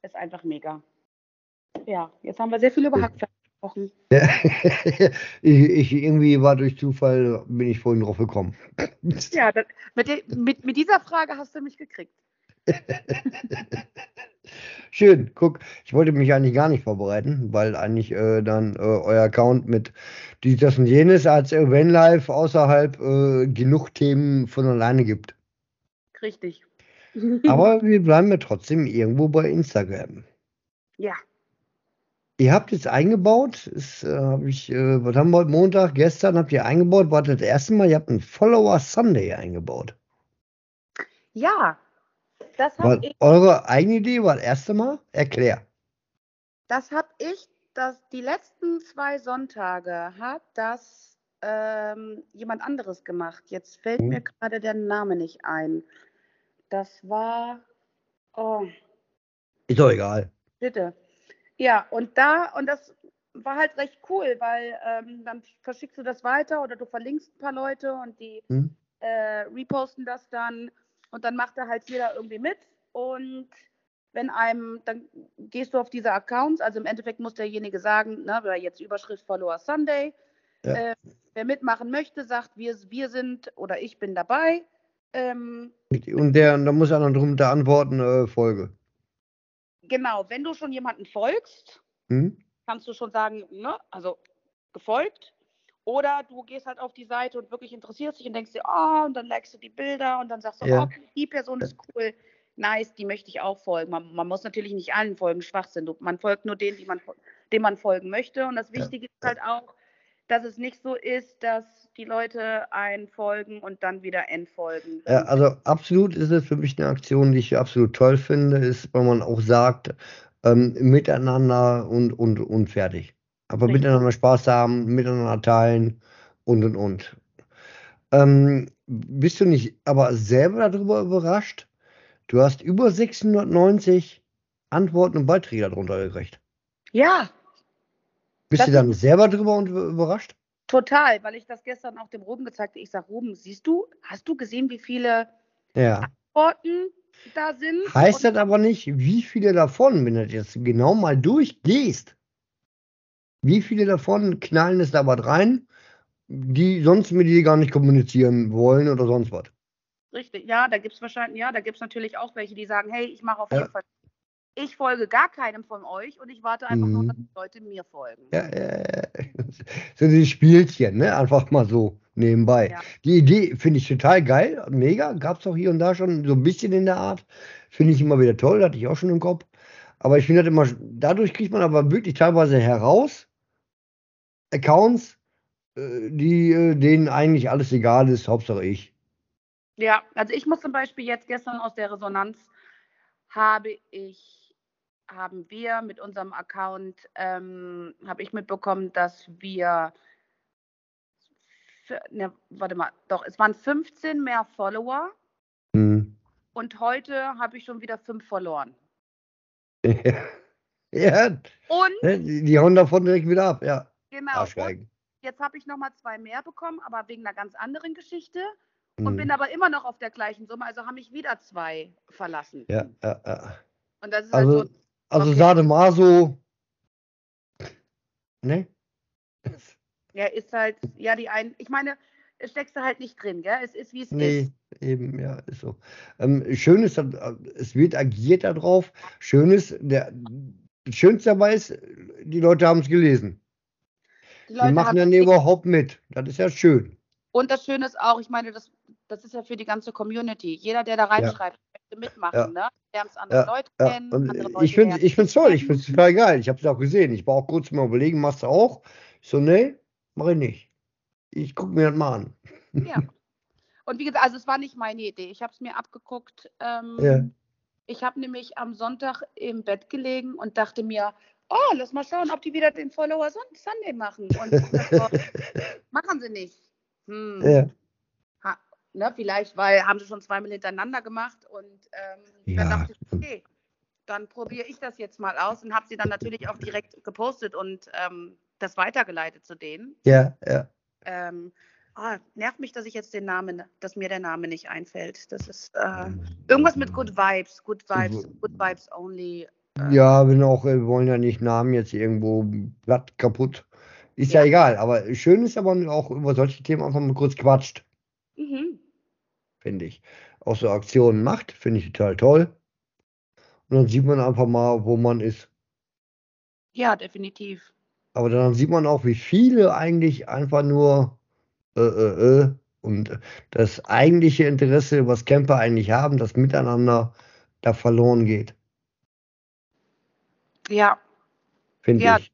ist einfach mega. Ja, jetzt haben wir sehr viel über Hackfleisch gesprochen. Ja. [LAUGHS] ich, ich, irgendwie war durch Zufall, bin ich vorhin drauf gekommen. Ja, das, mit, mit, mit dieser Frage hast du mich gekriegt. [LAUGHS] Schön, guck, ich wollte mich eigentlich gar nicht vorbereiten, weil eigentlich äh, dann äh, euer Account mit dies, das und jenes als Vanlife außerhalb äh, genug Themen von alleine gibt. Richtig. [LAUGHS] Aber wir bleiben ja trotzdem irgendwo bei Instagram. ja, Ihr habt jetzt eingebaut, ist, äh, hab ich, äh, was haben wir heute Montag? Gestern habt ihr eingebaut, war das erste Mal, ihr habt einen Follower Sunday eingebaut. ja, das habe ich, eure eigene Idee, war das erste Mal? Erklär. das hab ich das, die letzten zwei Sonntage hat das ähm, jemand anderes gemacht. Jetzt fällt Mhm. mir gerade der Name nicht ein. Das war, oh, Ist doch egal. bitte. Ja, und da, und das war halt recht cool, weil ähm, dann verschickst du das weiter oder du verlinkst ein paar Leute und die Hm? äh, reposten das dann und dann macht da halt jeder irgendwie mit und wenn einem, dann gehst du auf diese Accounts, also im Endeffekt muss derjenige sagen, ne, jetzt Überschrift Follower Sunday, Ja. äh, wer mitmachen möchte, sagt, wir, wir sind oder ich bin dabei. Ähm, Und der, da muss einer drunter antworten, äh, Folge. genau, wenn du schon jemanden folgst, Hm? kannst du schon sagen, ne, also gefolgt. Oder du gehst halt auf die Seite und wirklich interessierst dich und denkst dir, oh, und dann likest du die Bilder und dann sagst du, Ja. oh, die Person ist cool, nice, die möchte ich auch folgen. Man, man muss natürlich nicht allen folgen, Schwachsinn. Man folgt nur denen, die man, denen man folgen möchte. Und das Ja. Wichtige ist halt auch, dass es nicht so ist, dass die Leute einen folgen und dann wieder entfolgen. Ja, also absolut ist es für mich eine Aktion, die ich absolut toll finde, ist, wenn man auch sagt, ähm, miteinander und, und, und fertig. Aber Richtig. miteinander Spaß haben, miteinander teilen und und und. Ähm, bist du nicht aber selber darüber überrascht? Du hast über 690 Antworten und Beiträge darunter gekriegt. Ja, Bist du da nicht selber drüber und überrascht? total, weil ich das gestern auch dem Ruben gezeigt habe. Ich sage, Ruben, siehst du, hast du gesehen, wie viele Ja. Antworten da sind? Heißt das aber nicht, wie viele davon, wenn du das jetzt genau mal durchgehst, wie viele davon knallen es da was rein, die sonst mit dir gar nicht kommunizieren wollen oder sonst was? Richtig, ja, da gibt es wahrscheinlich, ja, da gibt es natürlich auch welche, die sagen, hey, ich mache auf Ja. jeden Fall, ich folge gar keinem von euch und ich warte einfach nur, Mhm. dass die Leute mir folgen. Ja, ja, ja. [LAUGHS] So die Spielchen, ne? Einfach mal so nebenbei. Ja. Die Idee finde ich total geil, mega. Gab es auch hier und da schon so ein bisschen in der Art. Finde ich immer wieder toll, hatte ich auch schon im Kopf. Aber ich finde das immer, dadurch kriegt man aber wirklich teilweise heraus Accounts, äh, die, äh, denen eigentlich alles egal ist, Hauptsache ich. Ja, also ich muss zum Beispiel jetzt gestern aus der Resonanz habe ich, haben wir mit unserem Account, ähm, habe ich mitbekommen, dass wir, für, ne, warte mal, doch, es waren 15 mehr Follower Hm. und heute habe ich schon wieder fünf verloren. [LAUGHS] ja, Und, ne, die, die hauen davon direkt wieder ab, ja. Genau, jetzt habe ich nochmal zwei mehr bekommen, aber wegen einer ganz anderen Geschichte. und Hm. bin aber immer noch auf der gleichen Summe, also haben mich wieder zwei verlassen. Ja, ja, ja. Und das ist halt Also, so, also okay. Sademaso. Ne? [LAUGHS] ja, ist halt, ja, die einen, ich meine, steckst du halt nicht drin, gell? Es ist, wie es Nee, ist. eben, ja, ist so. Ähm, schön ist, äh, es wird agiert darauf. Schön ist, der Schönste dabei ist, die Leute haben es gelesen. Die Leute machen dann überhaupt mit. Das ist ja schön. und das Schöne ist auch, ich meine, das, das ist ja für die ganze Community. Jeder, der da reinschreibt, möchte mitmachen, Ja. ne? Du lernst andere Leute Ja, kennen, und andere Leute ich finde dich toll, ich kennen. finde es total geil. Ich habe es auch gesehen. Ich war auch kurz mal überlegen, machst du auch? Ich so, nee, mach ich nicht. Ich gucke mir das mal an. Ja. Und wie gesagt, also es war nicht meine Idee. Ich habe es mir abgeguckt. Ähm, Ja. Ich habe nämlich am Sonntag im Bett gelegen und dachte mir, oh, lass mal schauen, ob die wieder den Follower Sun- Sunday machen. Und [LAUGHS] machen sie nicht. Hm. Ja. Ha, ne, vielleicht, weil haben sie schon zweimal hintereinander gemacht und ähm, dann Ja. dachte ich, okay, dann probiere ich das jetzt mal aus und habe sie dann natürlich auch direkt gepostet und ähm, das weitergeleitet zu denen. Ja, ja. Ähm, ah, nervt mich, dass ich jetzt den Namen, dass mir der Name nicht einfällt. Das ist äh, Mhm. irgendwas mit Good Vibes, Good Vibes, Good Vibes Only. Ja, wenn auch, äh, wir wollen ja nicht Namen jetzt irgendwo platt kaputt. Ist ja, Ja. egal, aber schön ist aber auch über solche Themen einfach mal kurz quatscht, Mhm. finde ich. Auch so Aktionen macht, finde ich total toll. Und dann sieht man einfach mal, wo man ist. Ja, definitiv. Aber dann sieht man auch, wie viele eigentlich einfach nur äh, äh, äh, und das eigentliche Interesse, was Camper eigentlich haben, das Miteinander da verloren geht, Ja, finde Ja. ich.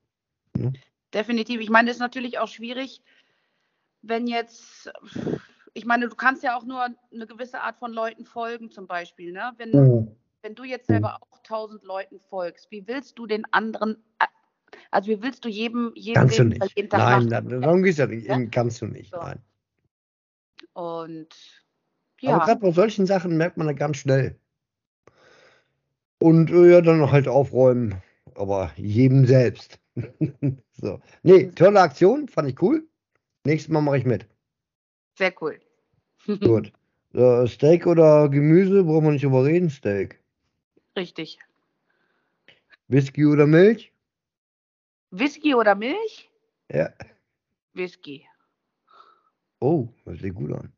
definitiv. Ich meine, das ist natürlich auch schwierig, wenn jetzt, ich meine, du kannst ja auch nur eine gewisse Art von Leuten folgen, zum Beispiel. Ne? Wenn, Mhm. wenn du jetzt selber auch tausend Leuten folgst, wie willst du den anderen, also wie willst du jedem, jedem Kannst du den- nicht. jeden Tag Nein, machen? da- darum geht es ja nicht. Ja? Kannst du nicht. So. Nein. Und Aber ja, gerade bei solchen Sachen merkt man das ganz schnell. Und äh, ja, dann halt aufräumen. Aber jedem selbst. [LAUGHS] so. Nee, tolle Aktion, fand ich cool. Nächstes Mal mache ich mit. sehr cool. [LAUGHS] Gut. Äh, Steak oder Gemüse, brauchen wir nicht drüber reden. Steak. Richtig. Whisky oder Milch? Whisky oder Milch? Ja. Whisky. Oh, das sieht gut an.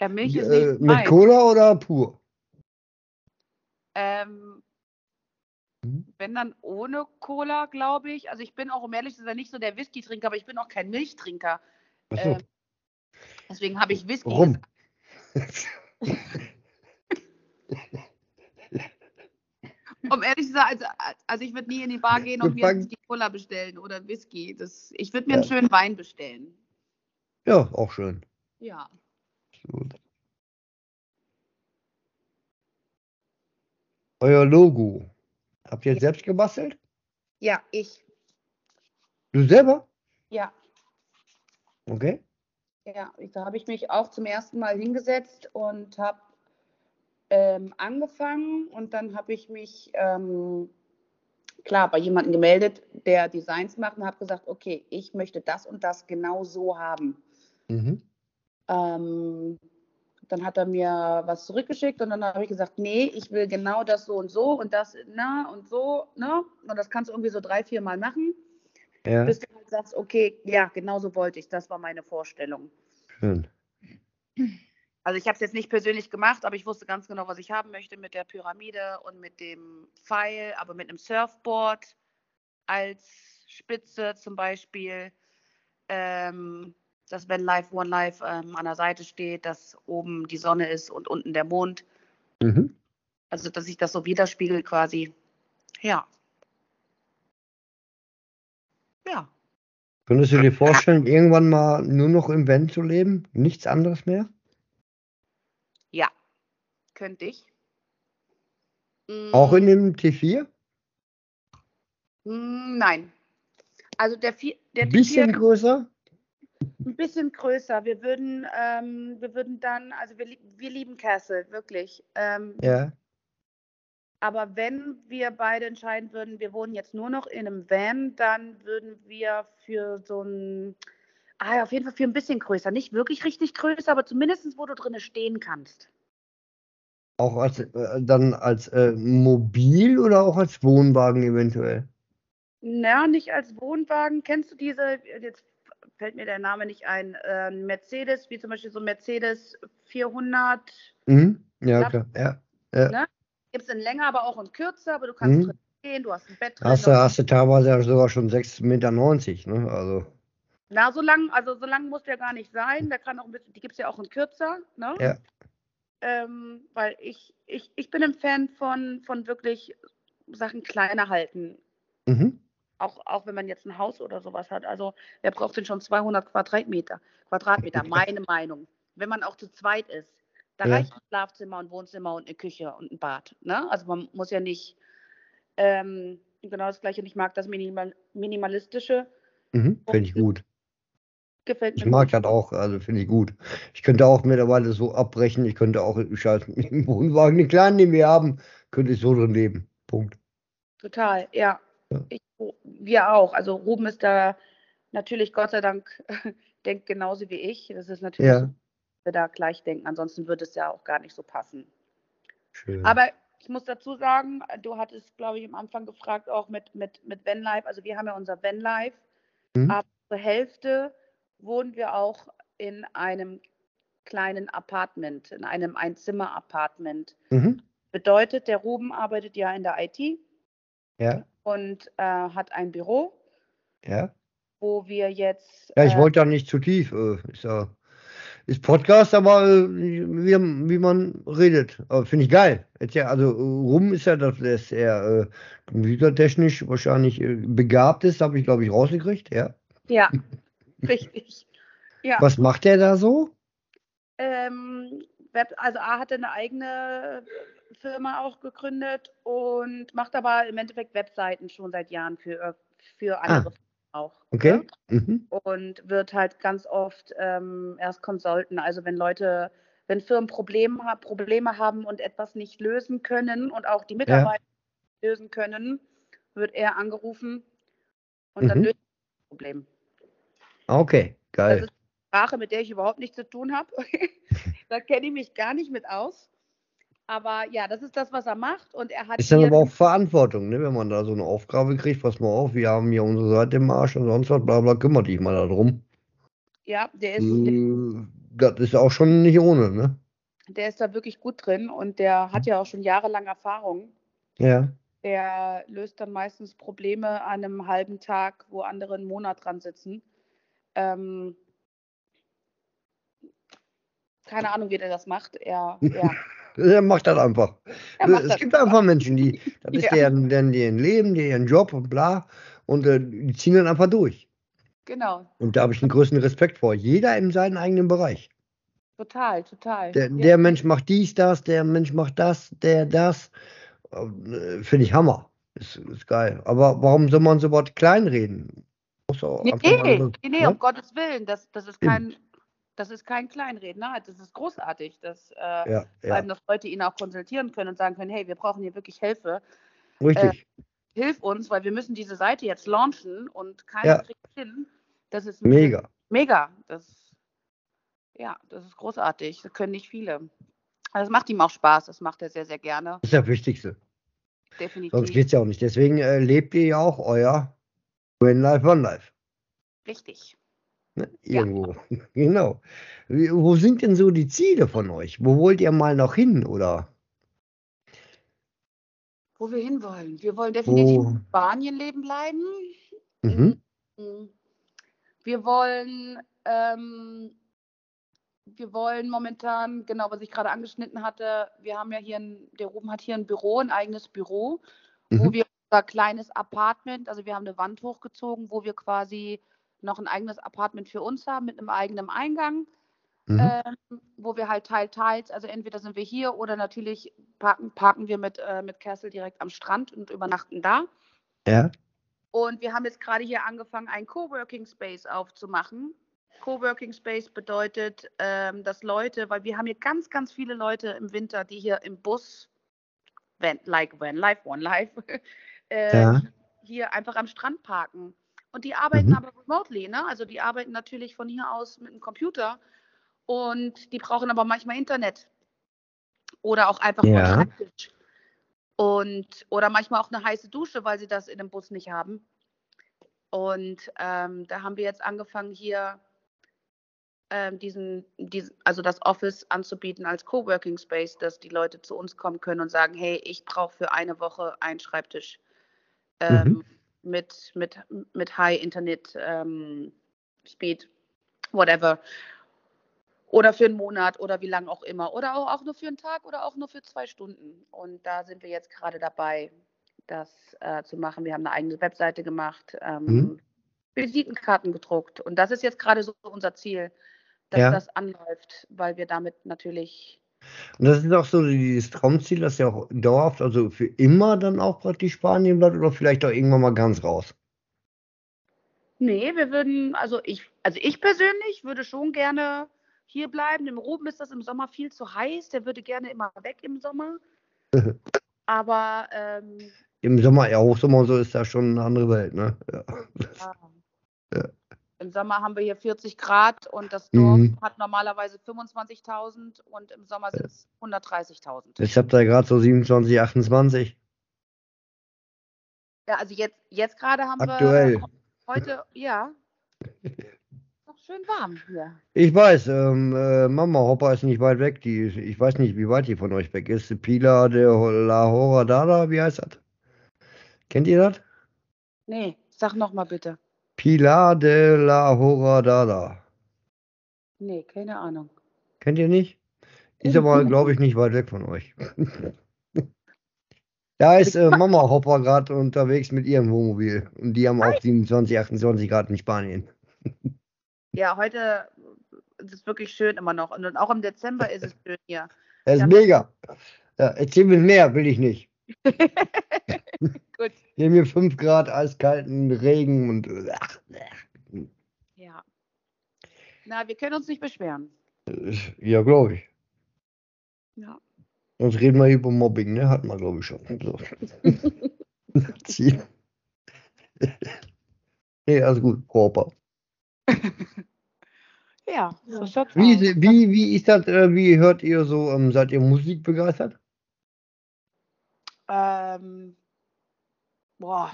Ja, Milch ist Äh, nicht mit meins. Cola oder pur? Ähm, Hm? wenn dann ohne Cola, glaube ich. Also ich bin auch, um ehrlich zu sein, nicht so der Whisky-Trinker, aber ich bin auch kein Milchtrinker. Achso, Ähm, Deswegen habe ich Whisky. warum? [LAUGHS] Um ehrlich zu sein, also, also ich würde nie in die Bar gehen und mir die Cola bestellen oder Whisky. Das, ich würde mir Ja. einen schönen Wein bestellen. ja, auch schön. Ja. Gut. Euer Logo. Habt ihr jetzt selbst gebastelt? Ja, ich. Du selber? Ja. Okay. Ja, da habe ich mich auch zum ersten Mal hingesetzt und habe ähm, angefangen und dann habe ich mich ähm, klar bei jemandem gemeldet, der Designs macht und habe gesagt, okay, ich möchte das und das genau so haben. Mhm. Ähm, dann hat er mir was zurückgeschickt und dann habe ich gesagt, nee, ich will genau das so und so und das, na und so, ne? Und das kannst du irgendwie so drei, vier Mal machen, Ja, bis du halt sagst, okay, ja, genau so wollte ich, das war meine Vorstellung. schön. Also ich habe es jetzt nicht persönlich gemacht, aber ich wusste ganz genau, was ich haben möchte mit der Pyramide und mit dem Pfeil, aber mit einem Surfboard als Spitze zum Beispiel. Ähm, dass wenn Live One Live ähm, an der Seite steht, dass oben die Sonne ist und unten der Mond. Mhm. Also dass sich das so widerspiegelt quasi. Ja. Ja. Könntest du dir vorstellen, irgendwann mal nur noch im Van zu leben? Nichts anderes mehr? Ja. Könnte ich. Mm, Auch in dem T4? mm, Nein. Also der, der Ein bisschen T4 größer? Ein bisschen größer. Wir würden, ähm, wir würden dann, also wir, wir lieben Castle, wirklich. Ähm, Ja. Aber wenn wir beide entscheiden würden, wir wohnen jetzt nur noch in einem Van, dann würden wir für so ein, ah, auf jeden Fall für ein bisschen größer. Nicht wirklich richtig größer, aber zumindest, wo du drinnen stehen kannst. Auch als, äh, dann als äh, Mobil oder auch als Wohnwagen eventuell? Na, nicht als Wohnwagen. Kennst du diese, jetzt fällt mir der Name nicht ein, äh, Mercedes, wie zum Beispiel so ein Mercedes 400. Mhm. Ja, klar. Ja. ja. Ne? Gibt es in länger, aber auch in kürzer, aber du kannst Mhm. drin stehen, du hast ein Bett drin. Hast du hast- du teilweise ja sogar schon 6,90 Meter, ne? Also, Na, so lang, also so lang muss der gar nicht sein. Der kann auch ein bisschen, die gibt es ja auch in kürzer, ne? Ja. ähm, weil ich, ich, ich bin ein Fan von, von wirklich Sachen kleiner halten. Mhm. Auch, auch wenn man jetzt ein Haus oder sowas hat. Also wer braucht denn schon 200 Quadratmeter? Quadratmeter, [LAUGHS] meine Meinung. Wenn man auch zu zweit ist, da Ja. reicht ein Schlafzimmer und Wohnzimmer und eine Küche und ein Bad. Ne? Also man muss ja nicht ähm, genau das gleiche. Und ich mag das Minimal Minimalistische. Mhm. Finde ich gut. Gefällt mir Ich mag gut. das auch, also finde ich gut. Ich könnte auch mittlerweile so abbrechen, ich könnte auch scheiß [LAUGHS] im Wohnwagen, den kleinen, den wir haben, könnte ich so drin leben. Punkt. Total, ja. Ja. Ich, wir auch. Also Ruben ist da natürlich, Gott sei Dank, [LAUGHS] denkt genauso wie ich. Das ist natürlich, Ja. so, dass wir da gleich denken. Ansonsten würde es ja auch gar nicht so passen. Schön. Aber ich muss dazu sagen, du hattest, glaube ich, am Anfang gefragt, auch mit, mit, mit Vanlife. Also wir haben ja unser Vanlife. Mhm. Aber zur Hälfte wohnen wir auch in einem kleinen Apartment, in einem Einzimmer-Apartment. Mhm. Bedeutet, der Ruben arbeitet ja in der IT Ja, und äh, hat ein Büro, ja. wo wir jetzt. Ja, ich äh, wollte da nicht zu tief. Äh, ist, ja, ist Podcast, aber äh, wie, wie man redet. Finde ich geil. Jetzt ja, also Rum ist ja, dass dass er äh, computertechnisch wahrscheinlich begabt ist, habe ich, glaube ich, rausgekriegt. Ja. Ja, [LAUGHS] richtig. Ja, Was macht er da so? ähm, also A hatte eine eigene Firma auch gegründet und macht aber im Endeffekt Webseiten schon seit Jahren für, für andere Firmen auch. Ah. Okay. ne? Mhm. Und wird halt ganz oft ähm, erst Consulten, also wenn Leute, wenn Firmen Probleme, Probleme haben und etwas nicht lösen können und auch die Mitarbeiter lösen können, wird er angerufen und dann Mhm. löst er das Problem. Okay, Das geil. ist eine Sprache, mit der ich überhaupt nichts zu tun habe. [LAUGHS] da kenne ich mich gar nicht mit aus. Aber ja, das ist das, was er macht. Und er hat Ist dann aber auch Verantwortung, ne? wenn man da so eine Aufgabe kriegt, pass mal auf, wir haben hier unsere Seite im Arsch und sonst was, bla bla, kümmere dich mal darum. ja, der ist, Äh, Das ist auch schon nicht ohne, ne? der ist da wirklich gut drin und der hat ja auch schon jahrelang Erfahrung. Ja. Der löst dann meistens Probleme an einem halben Tag, wo andere einen Monat dran sitzen. Ähm, keine Ahnung, wie der das macht. Er, [LAUGHS] ja, Er macht das einfach. er macht es das. gibt einfach Menschen, die, das ist Ja. deren, deren, deren Leben, deren Job und bla. Und äh, die ziehen dann einfach durch. Genau, Und da habe ich den größten Respekt vor. Jeder in seinem eigenen Bereich. total, total. Der, Ja. der Mensch macht dies, das, der Mensch macht das, der das. Äh, Finde ich Hammer. Ist, ist geil. Aber warum soll man so was kleinreden? Nee, nee, nee, ne? um Gottes Willen. Das, das, ist kein, das ist kein Kleinreden. Nein, das ist großartig. Das, äh, Ja, Vor ja, allem, dass Leute ihn auch konsultieren können und sagen können, hey, wir brauchen hier wirklich Hilfe. richtig. Hilf uns, weil wir müssen diese Seite jetzt launchen und keiner Ja. kriegt hin. Das ist Mega. Mega. Das, ja, das ist großartig. Das können nicht viele. Also das macht ihm auch Spaß. Das macht er sehr, sehr gerne. Das ist das Wichtigste. Definitiv. Sonst geht es ja auch nicht. Deswegen äh, lebt ihr ja auch euer When Life, One Life. Richtig. Ne? Ja. Irgendwo. [LAUGHS] genau. Wie, wo sind denn so die Ziele von euch? Wo wollt ihr mal noch hin? Oder? Wo wir hinwollen. Wir wollen definitiv Wo? in Spanien leben bleiben. Mhm. Wir wollen, ähm, wir wollen momentan, genau, was ich gerade angeschnitten hatte, wir haben ja hier, ein, der Ruben hat hier ein Büro, ein eigenes Büro, wo Mhm. wir unser kleines Apartment, also wir haben eine Wand hochgezogen, wo wir quasi noch ein eigenes Apartment für uns haben mit einem eigenen Eingang, Mhm. ähm, wo wir halt teil, teils, also entweder sind wir hier oder natürlich parken, parken wir mit, äh, mit Kessel direkt am Strand und übernachten da. ja. Und wir haben jetzt gerade hier angefangen, einen Coworking Space aufzumachen. Coworking Space bedeutet, ähm, dass Leute, weil wir haben hier ganz, ganz viele Leute im Winter, die hier im Bus, van, like Van Life, One Life, [LAUGHS] äh, Ja. hier einfach am Strand parken. Und die arbeiten Mhm. aber remotely, ne? Also die arbeiten natürlich von hier aus mit dem Computer und die brauchen aber manchmal Internet. Oder auch einfach nur Ja. einen Schreibtisch. Und, oder manchmal auch eine heiße Dusche, weil sie das in dem Bus nicht haben. Und ähm, da haben wir jetzt angefangen, hier ähm, diesen, diesen, also das Office anzubieten als Coworking Space, dass die Leute zu uns kommen können und sagen, hey, ich brauche für eine Woche einen Schreibtisch ähm, Mhm. Mit, mit, mit High Internet ähm, Speed, whatever. Oder für einen Monat oder wie lange auch immer. Oder auch, auch nur für einen Tag oder auch nur für zwei Stunden. Und da sind wir jetzt gerade dabei, das äh, zu machen. Wir haben eine eigene Webseite gemacht, ähm, Mhm. Visitenkarten gedruckt. Und das ist jetzt gerade so unser Ziel, dass Ja. das anläuft, weil wir damit natürlich Und das ist auch so dieses Traumziel, das ja auch dauerhaft, also für immer dann auch praktisch Spanien bleibt oder vielleicht auch irgendwann mal ganz raus. Nee, wir würden, also ich, also ich persönlich würde schon gerne hier bleiben. Dem Ruben ist das im Sommer viel zu heiß. Der würde gerne immer weg im Sommer. [LAUGHS] Aber ähm, Im Sommer, ja, Hochsommer so ist da schon eine andere Welt, ne? Ja. ja. [LAUGHS] Ja. Im Sommer haben wir hier 40 Grad und das Dorf Mhm. hat normalerweise 25.000 und im Sommer sind es 130.000. Ich habe da gerade so 27, 28 Ja, also jetzt, jetzt gerade haben aktuell. wir heute, ja, [LAUGHS] noch schön warm hier. Ich weiß, ähm, äh, Mama Hopper ist nicht weit weg. Die, ich weiß nicht, wie weit die von euch weg ist. Pila de la Horadada, wie heißt das? Kennt ihr das? Nee, sag noch mal bitte. Pilar de la Horadada. Nee, keine Ahnung. Kennt ihr nicht? Ist aber, glaube ich, nicht weit weg von euch. [LAUGHS] Da ist äh, Mama Hopper gerade unterwegs mit ihrem Wohnmobil. Und die haben auch 27, 28 Grad in Spanien. [LAUGHS] Ja, heute ist es wirklich schön immer noch. Und auch im Dezember ist es schön hier. [LAUGHS] Das ist mega. Ja, erzähl mir mehr, will ich nicht. [LAUGHS] Gut. Hier mir 5 Grad eiskalten Regen und. Ach, Ja. Na, wir können uns nicht beschweren. ja, glaube ich. Ja. Sonst reden wir über Mobbing, ne? Hatten wir, glaube ich, schon. So. Ziel. [LAUGHS] nee, alles gut, Hopper. [LAUGHS] Ja, so schaut's Wie, aus. wie, wie ist das, äh, wie hört ihr so, ähm, seid ihr musikbegeistert? Ähm, boah,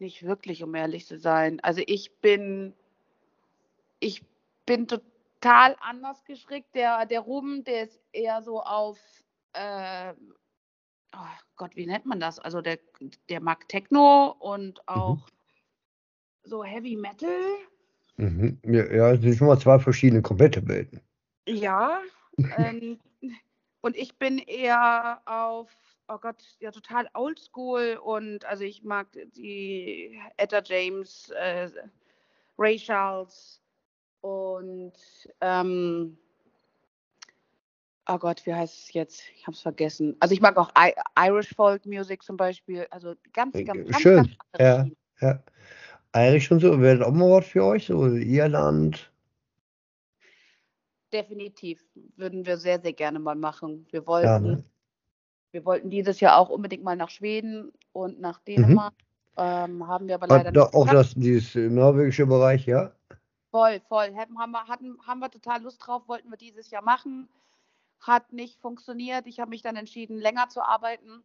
nicht wirklich, um ehrlich zu sein. Also ich bin, ich bin total anders gestrickt. Der, der Ruben, der ist eher so auf, äh, oh Gott, wie nennt man das? Also der, der mag Techno und auch so Heavy Metal. Mhm. Ja, es sind schon mal zwei verschiedene komplette Welten. Ja. [LAUGHS] ähm, und ich bin eher auf, oh Gott, ja, total oldschool und also ich mag die Etta James, äh, Ray Charles und ähm, oh Gott, wie heißt es jetzt? Ich habe es vergessen. Also ich mag auch I Irish Folk Music zum Beispiel. Also ganz, ganz, ganz, schön, ganz ja. Ja. Irish und so, wäre das auch mal was für euch? So Irland. Definitiv würden wir sehr, sehr gerne mal machen. Wir wollten Ja, ne? Wir wollten dieses Jahr auch unbedingt mal nach Schweden und nach Dänemark. Ähm, haben wir aber leider Hat nicht auch das, dieses äh, norwegische Bereich, ja? Voll, voll. Haben, haben, wir, hatten, haben wir total Lust drauf, wollten wir dieses Jahr machen. Hat nicht funktioniert. Ich habe mich dann entschieden, länger zu arbeiten.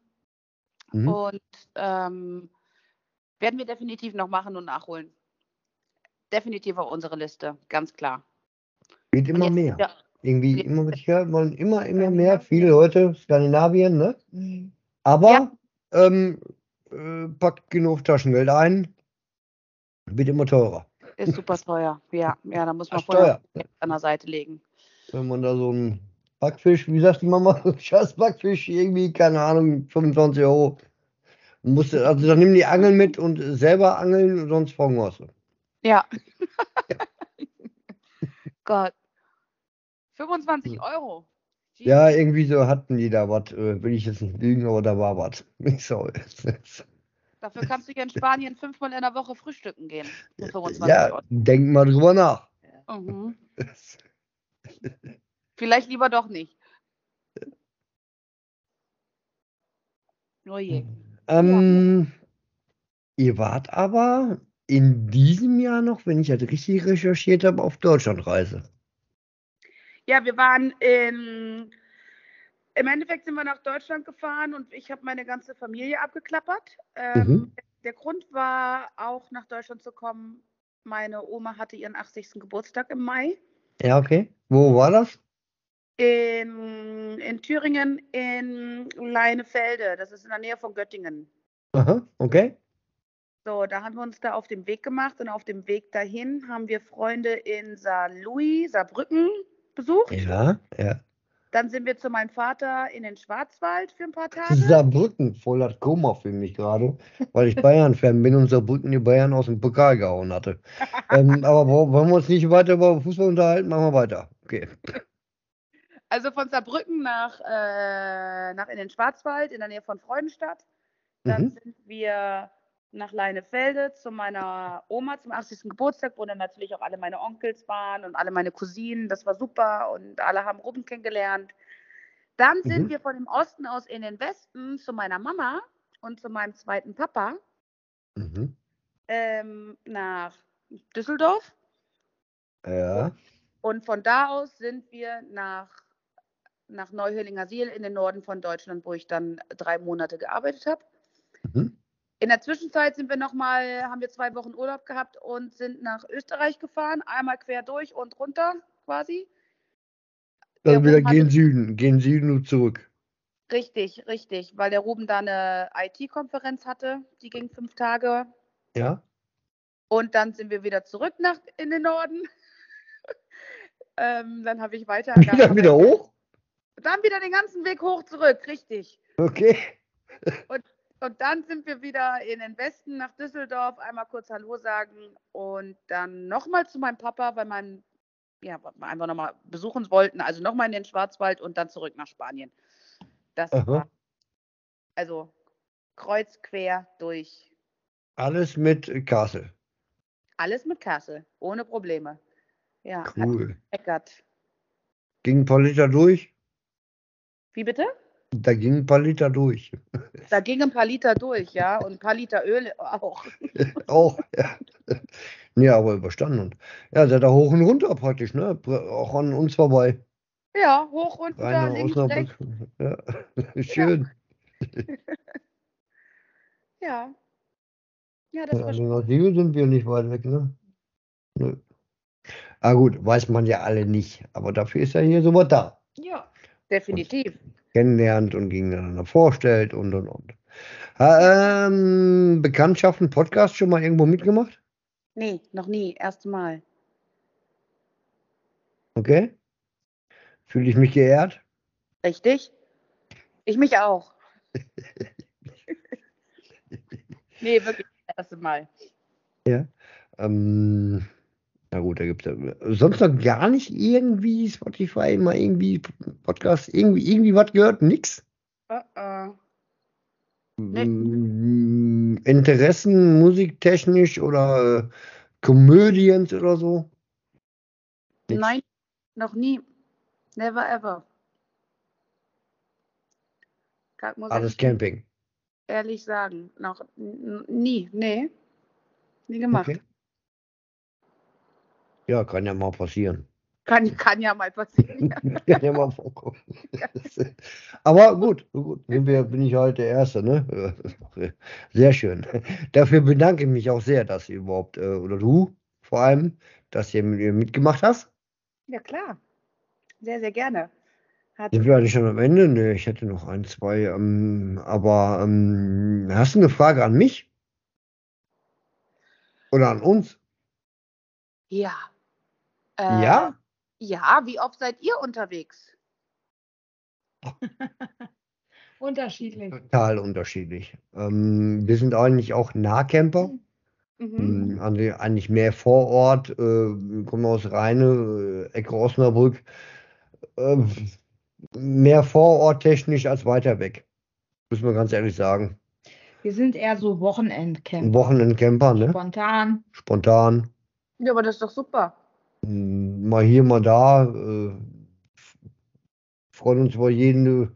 Mhm. Und ähm, werden wir definitiv noch machen und nachholen. Definitiv auf unsere Liste, ganz klar. Wird immer mehr. Ja, Irgendwie wir- immer, ich höre, wollen immer, immer mehr, viele Leute, Skandinavien, ne? Aber ähm, äh, packt genug Taschengeld ein, wird immer teurer. ist super teuer. Ja, ja, da muss man vorher teuer. An der Seite legen. Wenn man da so einen Backfisch, wie sagt die Mama, [LAUGHS] scheiß Backfisch, irgendwie, keine Ahnung, 25 Euro. Musst, also dann nimm die Angeln mit und selber angeln, sonst verhungerst du. Ja. [LAUGHS] Gott. 25 Euro. Hm. Ja, irgendwie so hatten die da was, äh, will ich jetzt nicht lügen, aber da war was. [LAUGHS] Ich so, Dafür kannst du hier in Spanien fünfmal in der Woche frühstücken gehen. Für 25 ja, Euro. denk mal drüber nach. Mhm. [LAUGHS] Vielleicht lieber doch nicht. Oh je. Ähm, ihr wart aber in diesem Jahr noch, wenn ich das richtig recherchiert habe, auf Deutschlandreise. Ja, wir waren in. Im Endeffekt sind wir nach Deutschland gefahren und ich habe meine ganze Familie abgeklappert. Ähm, Mhm. Der Grund war auch nach Deutschland zu kommen. Meine Oma hatte ihren 80. Geburtstag im Mai. Ja, okay. Wo war das? In, in Thüringen, in Leinefelde. Das ist in der Nähe von Göttingen. Aha, okay. So, da haben wir uns da auf den Weg gemacht und auf dem Weg dahin haben wir Freunde in Saarlouis, Saarbrücken besucht. Ja, ja. Dann sind wir zu meinem Vater in den Schwarzwald für ein paar Tage. Saarbrücken voll das Koma für mich gerade, weil ich Bayern-Fan bin und Saarbrücken die Bayern aus dem Pokal gehauen hatte. [LAUGHS] ähm, aber wo- wollen wir uns nicht weiter über Fußball unterhalten? Machen wir weiter. Okay. Also von Saarbrücken nach, äh, nach in den Schwarzwald in der Nähe von Freudenstadt. Dann Mhm. sind wir nach Leinefelde zu meiner Oma zum 80. Geburtstag, wo dann natürlich auch alle meine Onkels waren und alle meine Cousinen. Das war super und alle haben Ruben kennengelernt. Dann sind Mhm. wir von dem Osten aus in den Westen zu meiner Mama und zu meinem zweiten Papa Mhm. ähm, nach Düsseldorf. Ja. Und von da aus sind wir nach, nach Neuhöhlinger Siel in den Norden von Deutschland, wo ich dann drei Monate gearbeitet habe. Mhm. In der Zwischenzeit sind wir noch mal, haben wir zwei Wochen Urlaub gehabt und sind nach Österreich gefahren, einmal quer durch und runter quasi. Dann Der wieder Ruben gehen Süden, gehen Süden und zurück. Richtig, richtig, weil der Ruben da eine IT-Konferenz hatte, die ging fünf Tage. Ja. Und dann sind wir wieder zurück nach in den Norden. [LAUGHS] ähm, dann habe ich weiter. [LAUGHS] Wieder, wieder hoch? Dann wieder den ganzen Weg hoch zurück, richtig. Okay. Und dann sind wir wieder in den Westen nach Düsseldorf, einmal kurz Hallo sagen und dann nochmal zu meinem Papa, weil mein, ja, einfach nochmal besuchen wollten, also nochmal in den Schwarzwald und dann zurück nach Spanien. Das Aha. war also kreuz quer durch. Alles mit Kassel. Alles mit Kassel, ohne Probleme. Ja, Cool. Ging ein paar Liter durch? Wie bitte? Da ging ein paar Liter durch. Da gingen ein paar Liter durch, ja, und ein paar Liter Öl auch. [LAUGHS] Auch, ja. Ja, aber überstanden. Und ja, da hoch und runter praktisch, ne? Auch an uns vorbei. Ja, hoch und runter, links, rechts. Ja. Schön. [LAUGHS] Ja. Ja, das war Also nach Siegel sind wir nicht weit weg, ne? Nö. Ah gut, weiß man ja alle nicht. Aber dafür ist ja hier sowas da. Ja. definitiv. Kennenlernt und gegeneinander vorstellt und und und. Ähm, Bekanntschaften, Podcast schon mal irgendwo mitgemacht? Nee, noch nie. Erste Mal. Okay. Fühle ich mich geehrt? Richtig? Ich mich auch. [LAUGHS] nee, wirklich das erste Mal. Ähm, na gut, da gibt es ja sonst noch gar nicht irgendwie Spotify, mal irgendwie Podcast, irgendwie, irgendwie was gehört? Nix? Uh -uh. Nee. Interessen, musiktechnisch oder äh, Comedians oder so? Nix. Nein, noch nie. Never ever. Alles Camping. ehrlich sagen. Noch nie. Nee. Nie gemacht. Okay. Ja, kann ja mal passieren. Kann, kann ja mal passieren. [LAUGHS] [LAUGHS] Kann ja mal vorkommen. Aber gut, gut. Bin ich heute der Erste, ne? [LAUGHS] Sehr schön. Dafür bedanke ich mich auch sehr, dass ihr überhaupt, äh, oder du vor allem, dass ihr mitgemacht hast. ja, klar. Sehr, sehr gerne. Hat, Sind wir eigentlich schon am Ende? Ne, ich hätte noch ein, zwei. Ähm, aber ähm, hast du eine Frage an mich? Oder an uns? ja. Äh, Ja? Ja, wie oft seid ihr unterwegs? [LAUGHS] Unterschiedlich. Total unterschiedlich. Ähm, wir sind eigentlich auch Nahcamper. Mhm. Mhm. Also eigentlich mehr vor Ort, äh, wir kommen aus Rheine, äh, Ecke Osnabrück, äh, mehr vor Ort technisch als weiter weg. Muss man ganz ehrlich sagen. Wir sind eher so Wochenendcamper. Wochenendcamper, ne? Spontan. Spontan. Ja, aber das ist doch super. Mm, Mal hier, mal da. Äh, freuen uns über jeden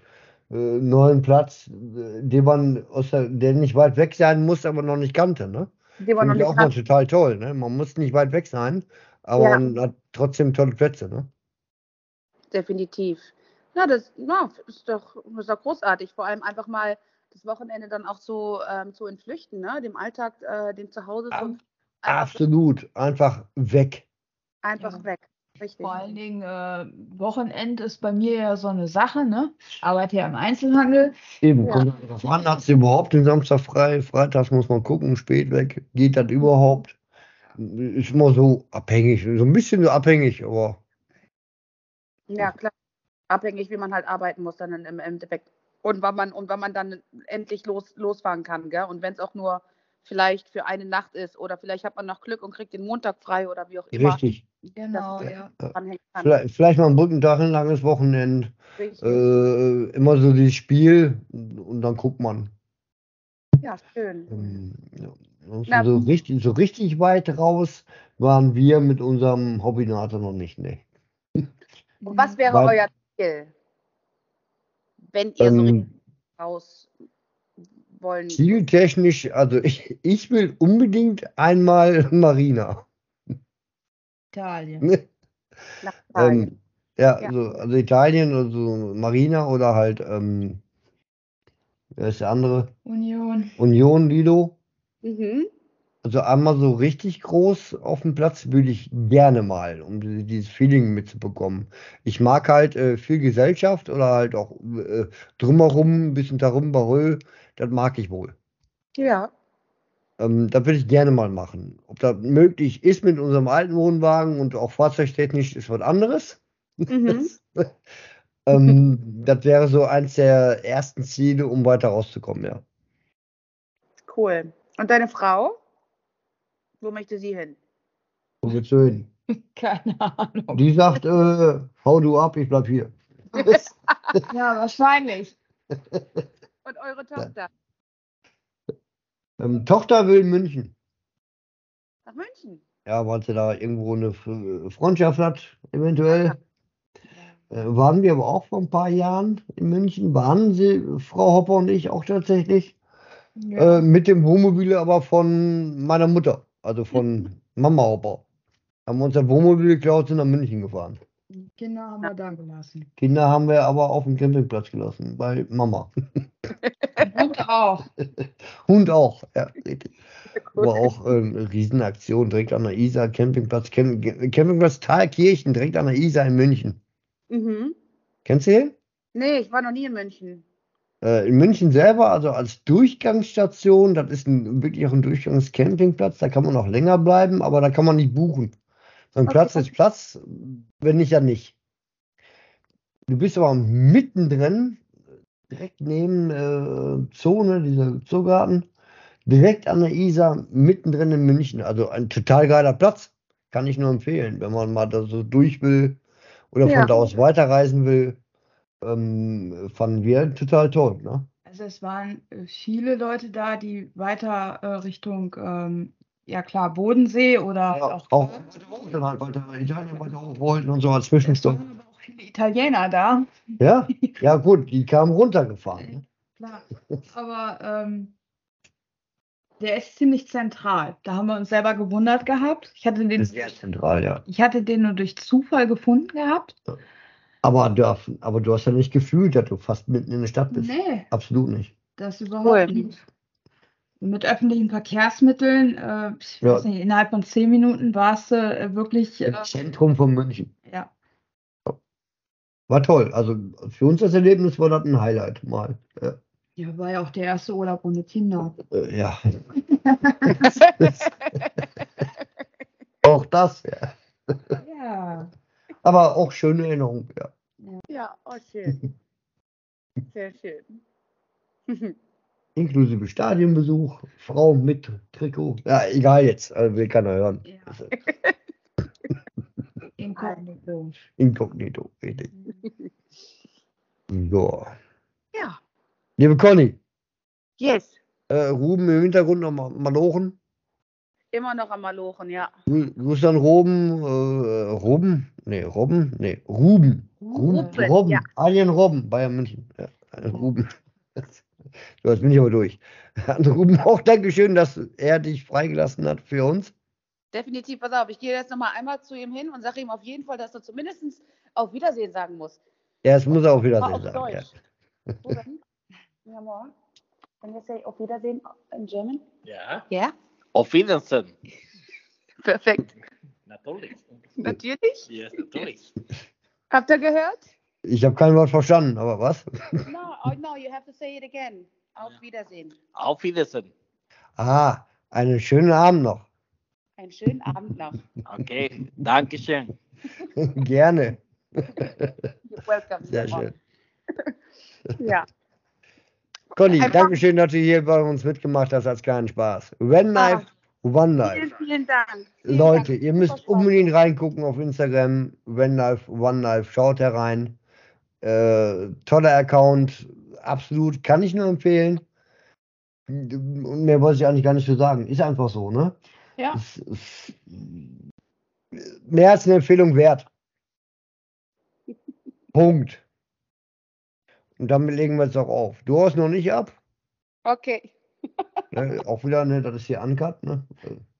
äh, neuen Platz, äh, den man aus der, der nicht weit weg sein muss, aber noch nicht kannte, ne? Die war noch Finde ich auch mal total toll, ne? Man muss nicht weit weg sein, aber Ja. man hat trotzdem tolle Plätze, ne? Definitiv. Ja, das ja, ist, doch, ist doch großartig. Vor allem einfach mal das Wochenende dann auch so ähm, zu entflüchten, ne? dem Alltag, äh, dem Zuhause so Absolut, einfach weg. Einfach Ja. weg. Richtig. Vor allen Dingen, äh, Wochenend ist bei mir ja so eine Sache, ne? Ich arbeite ja im Einzelhandel. Eben, Ja. kommt drauf an, hat sie überhaupt den Samstag frei? Freitags muss man gucken, spät weg. Geht das überhaupt? Ist immer so abhängig, so ein bisschen so abhängig, aber Ja, klar. Abhängig, wie man halt arbeiten muss dann im Endeffekt. Und wann man, und wann man dann endlich los, losfahren kann, gell? Und wenn es auch nur vielleicht für eine Nacht ist oder vielleicht hat man noch Glück und kriegt den Montag frei oder wie auch immer. Richtig. Genau, ja. Vielleicht, vielleicht mal ein Brückentag, ein langes Wochenende. Äh, immer so dieses Spiel und dann guckt man. ja, schön. Ähm, ja. So, richtig, so richtig weit raus waren wir mit unserem Hobbynator noch nicht. Nee. Und was wäre Weil- euer Ziel? Wenn ihr so Ähm, richtig raus wollen. Zieltechnisch, also ich, ich will unbedingt einmal [LAUGHS] Marina. Italien. Ne? nach Italien. Ähm, ja, Ja. Also, also Italien, also Marina oder halt, ähm, wer ist der andere? Union. Union Lido. Mhm. Also einmal so richtig groß auf dem Platz würde ich gerne mal, um die- dieses Feeling mitzubekommen. Ich mag halt äh, viel Gesellschaft oder halt auch äh, drumherum, ein bisschen darum, Barö, das mag ich wohl. Ja. Ähm, das würde ich gerne mal machen. Ob das möglich ist mit unserem alten Wohnwagen und auch fahrzeugtechnisch ist was anderes. Mhm. [LAUGHS] Ähm, das wäre so eins der ersten Ziele, um weiter rauszukommen, ja. Cool. Und deine Frau? Wo möchte sie hin? Wo willst du hin? [LAUGHS] Keine Ahnung. Die sagt, äh, hau du ab, ich bleib hier. [LAUGHS] Ja, wahrscheinlich. [LAUGHS] Und eure Tochter? Ähm, Tochter will München. Nach München. Ja, weil sie da irgendwo eine Freundschaft hat, eventuell. Äh, waren wir aber auch vor ein paar Jahren in München. Waren sie, Frau Hopper und ich auch tatsächlich. Ja. Äh, mit dem Wohnmobil aber von meiner Mutter, also von Mama Hopper. Haben uns ein Wohnmobil geklaut, sind nach München gefahren. Kinder haben wir da gelassen. Kinder haben wir aber auf dem Campingplatz gelassen, bei Mama. [LAUGHS] Und auch. [LAUGHS] Hund auch, ja. War auch ähm, eine Riesenaktion direkt an der Isar, Campingplatz, Camp Campingplatz Thalkirchen, direkt an der Isar in München. Mhm. Kennst du den? Nee, ich war noch nie in München. Äh, in München selber, also als Durchgangsstation, das ist ein, wirklich auch ein Durchgangscampingplatz, da kann man auch länger bleiben, aber da kann man nicht buchen. Beim Okay. Platz ist Platz, wenn nicht, ja nicht. Du bist aber mittendrin, direkt neben äh, Zone, dieser Zoogarten, direkt an der Isar, mittendrin in München. Also ein total geiler Platz, kann ich nur empfehlen, wenn man mal da so durch will oder Ja. von da aus weiterreisen will. Ähm, fanden wir total toll. Ne? Also es waren äh, viele Leute da, die weiter äh, Richtung, ähm, ja klar, Bodensee oder Ja, auch, auch halt weiter Italien weiter hoch wollten und so als es Zwischenstopp. waren aber auch viele Italiener da. Ja, ja gut, die kamen runtergefahren. Ne? Klar. Aber ähm, der ist ziemlich zentral. Da haben wir uns selber gewundert gehabt. Ich hatte den, sehr zentral, ja. ich hatte den nur durch Zufall gefunden gehabt. Aber, du- aber du hast ja nicht gefühlt, dass du fast mitten in der Stadt bist. Nee, Absolut nicht. das überhaupt Cool. nicht. Mit öffentlichen Verkehrsmitteln, äh, ich Ja. weiß nicht, innerhalb von zehn Minuten warst du äh, wirklich, äh, Im Zentrum von München. ja, War toll. Also für uns das Erlebnis war das ein Highlight mal. Ja. ja, war ja auch der erste Urlaub ohne Kinder. Äh, ja. [LAUGHS] [LAUGHS] auch das, ja. Ja, Aber auch schöne Erinnerung, ja. Ja, oh, [LAUGHS] schön. Sehr schön. [LAUGHS] Inklusive Stadionbesuch, Frau mit Trikot. Ja, egal jetzt, also will keiner hören. Ja. Also, [LAUGHS] inkognito. Inkognito, richtig. So. Ja. Liebe Conny, Yes. äh, Ruben im Hintergrund noch mal Malochen. Immer noch am Malochen, ja. Grü- Grüß an Ruben, äh, Ruben? Nee, Robben? Nee, Ruben. Ruben, Ruben, Robben. ja. Alien Robben, Bayern München. Ja, Ruben. [LAUGHS] So, jetzt bin ich aber durch. [LAUGHS] An Ruben auch Dankeschön, dass er dich freigelassen hat für uns. Definitiv, pass auf, ich gehe jetzt nochmal einmal zu ihm hin und sage ihm auf jeden Fall, dass er zumindest auf Wiedersehen sagen muss. Ja, das muss er auch Ah, Wiedersehen auf sagen. Ja. Deutsch. Ruben? Ja, more. Can you say auf Wiedersehen in German? Ja. Ja? Auf Wiedersehen. Perfekt. Natürlich. Natürlich. Yes, natürlich. Habt ihr gehört? Ich habe kein Wort verstanden, aber was? No, oh, no, you have to say it again. Auf Wiedersehen. Auf Wiedersehen. Ah, einen schönen Abend noch. Einen schönen Abend noch. Okay, Dankeschön. [LAUGHS] Gerne. You're welcome. Sehr schön. Ja. Conny, danke schön, dass du hier bei uns mitgemacht hast als kleinen Spaß. When Ah. Life, One Life. Vielen, vielen Dank. Vielen Leute, Dank. ihr müsst unbedingt reingucken auf Instagram, When Life, One Life. Schaut herein. Äh, toller Account, absolut, kann ich nur empfehlen. Und mehr wollte ich eigentlich gar nicht zu sagen. Ist einfach so, ne? Ja. Es, es, mehr als eine Empfehlung wert. [LAUGHS] Punkt. Und damit legen wir jetzt auch auf. Du hast noch nicht ab. Okay. Ne? Auch wieder, ne? Das ist hier Uncut, ne?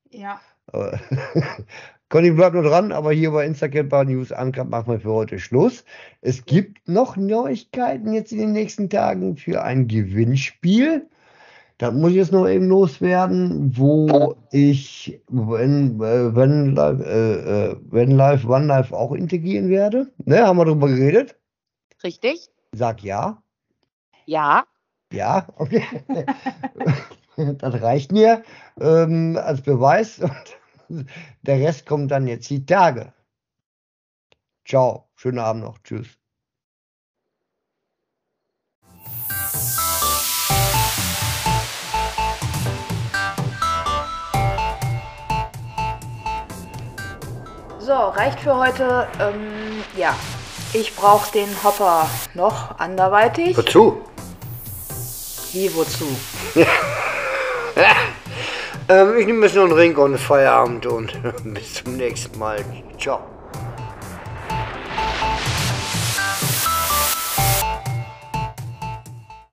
Ja. Aber [LAUGHS] Conny bleibt nur dran, aber hier bei Instagram bei News Uncut machen wir für heute Schluss. Es gibt noch Neuigkeiten jetzt in den nächsten Tagen für ein Gewinnspiel. Da muss ich jetzt noch eben loswerden, wo ich wenn, äh, wenn, live, äh, äh, wenn live, wann live auch integrieren werde. Ne, haben wir drüber geredet? Richtig? Sag ja. Ja. Ja, okay. [LAUGHS] das reicht mir ähm, als Beweis. Und [LAUGHS] der Rest kommt dann jetzt die Tage. Ciao. Schönen Abend noch. Tschüss. So, reicht für heute. Ähm, ja, ich brauche den Hopper noch anderweitig. Wozu? Wie, wozu? [LAUGHS] Ähm, ich nehme jetzt noch einen Ring und Feierabend und [LAUGHS] bis zum nächsten Mal. Ciao.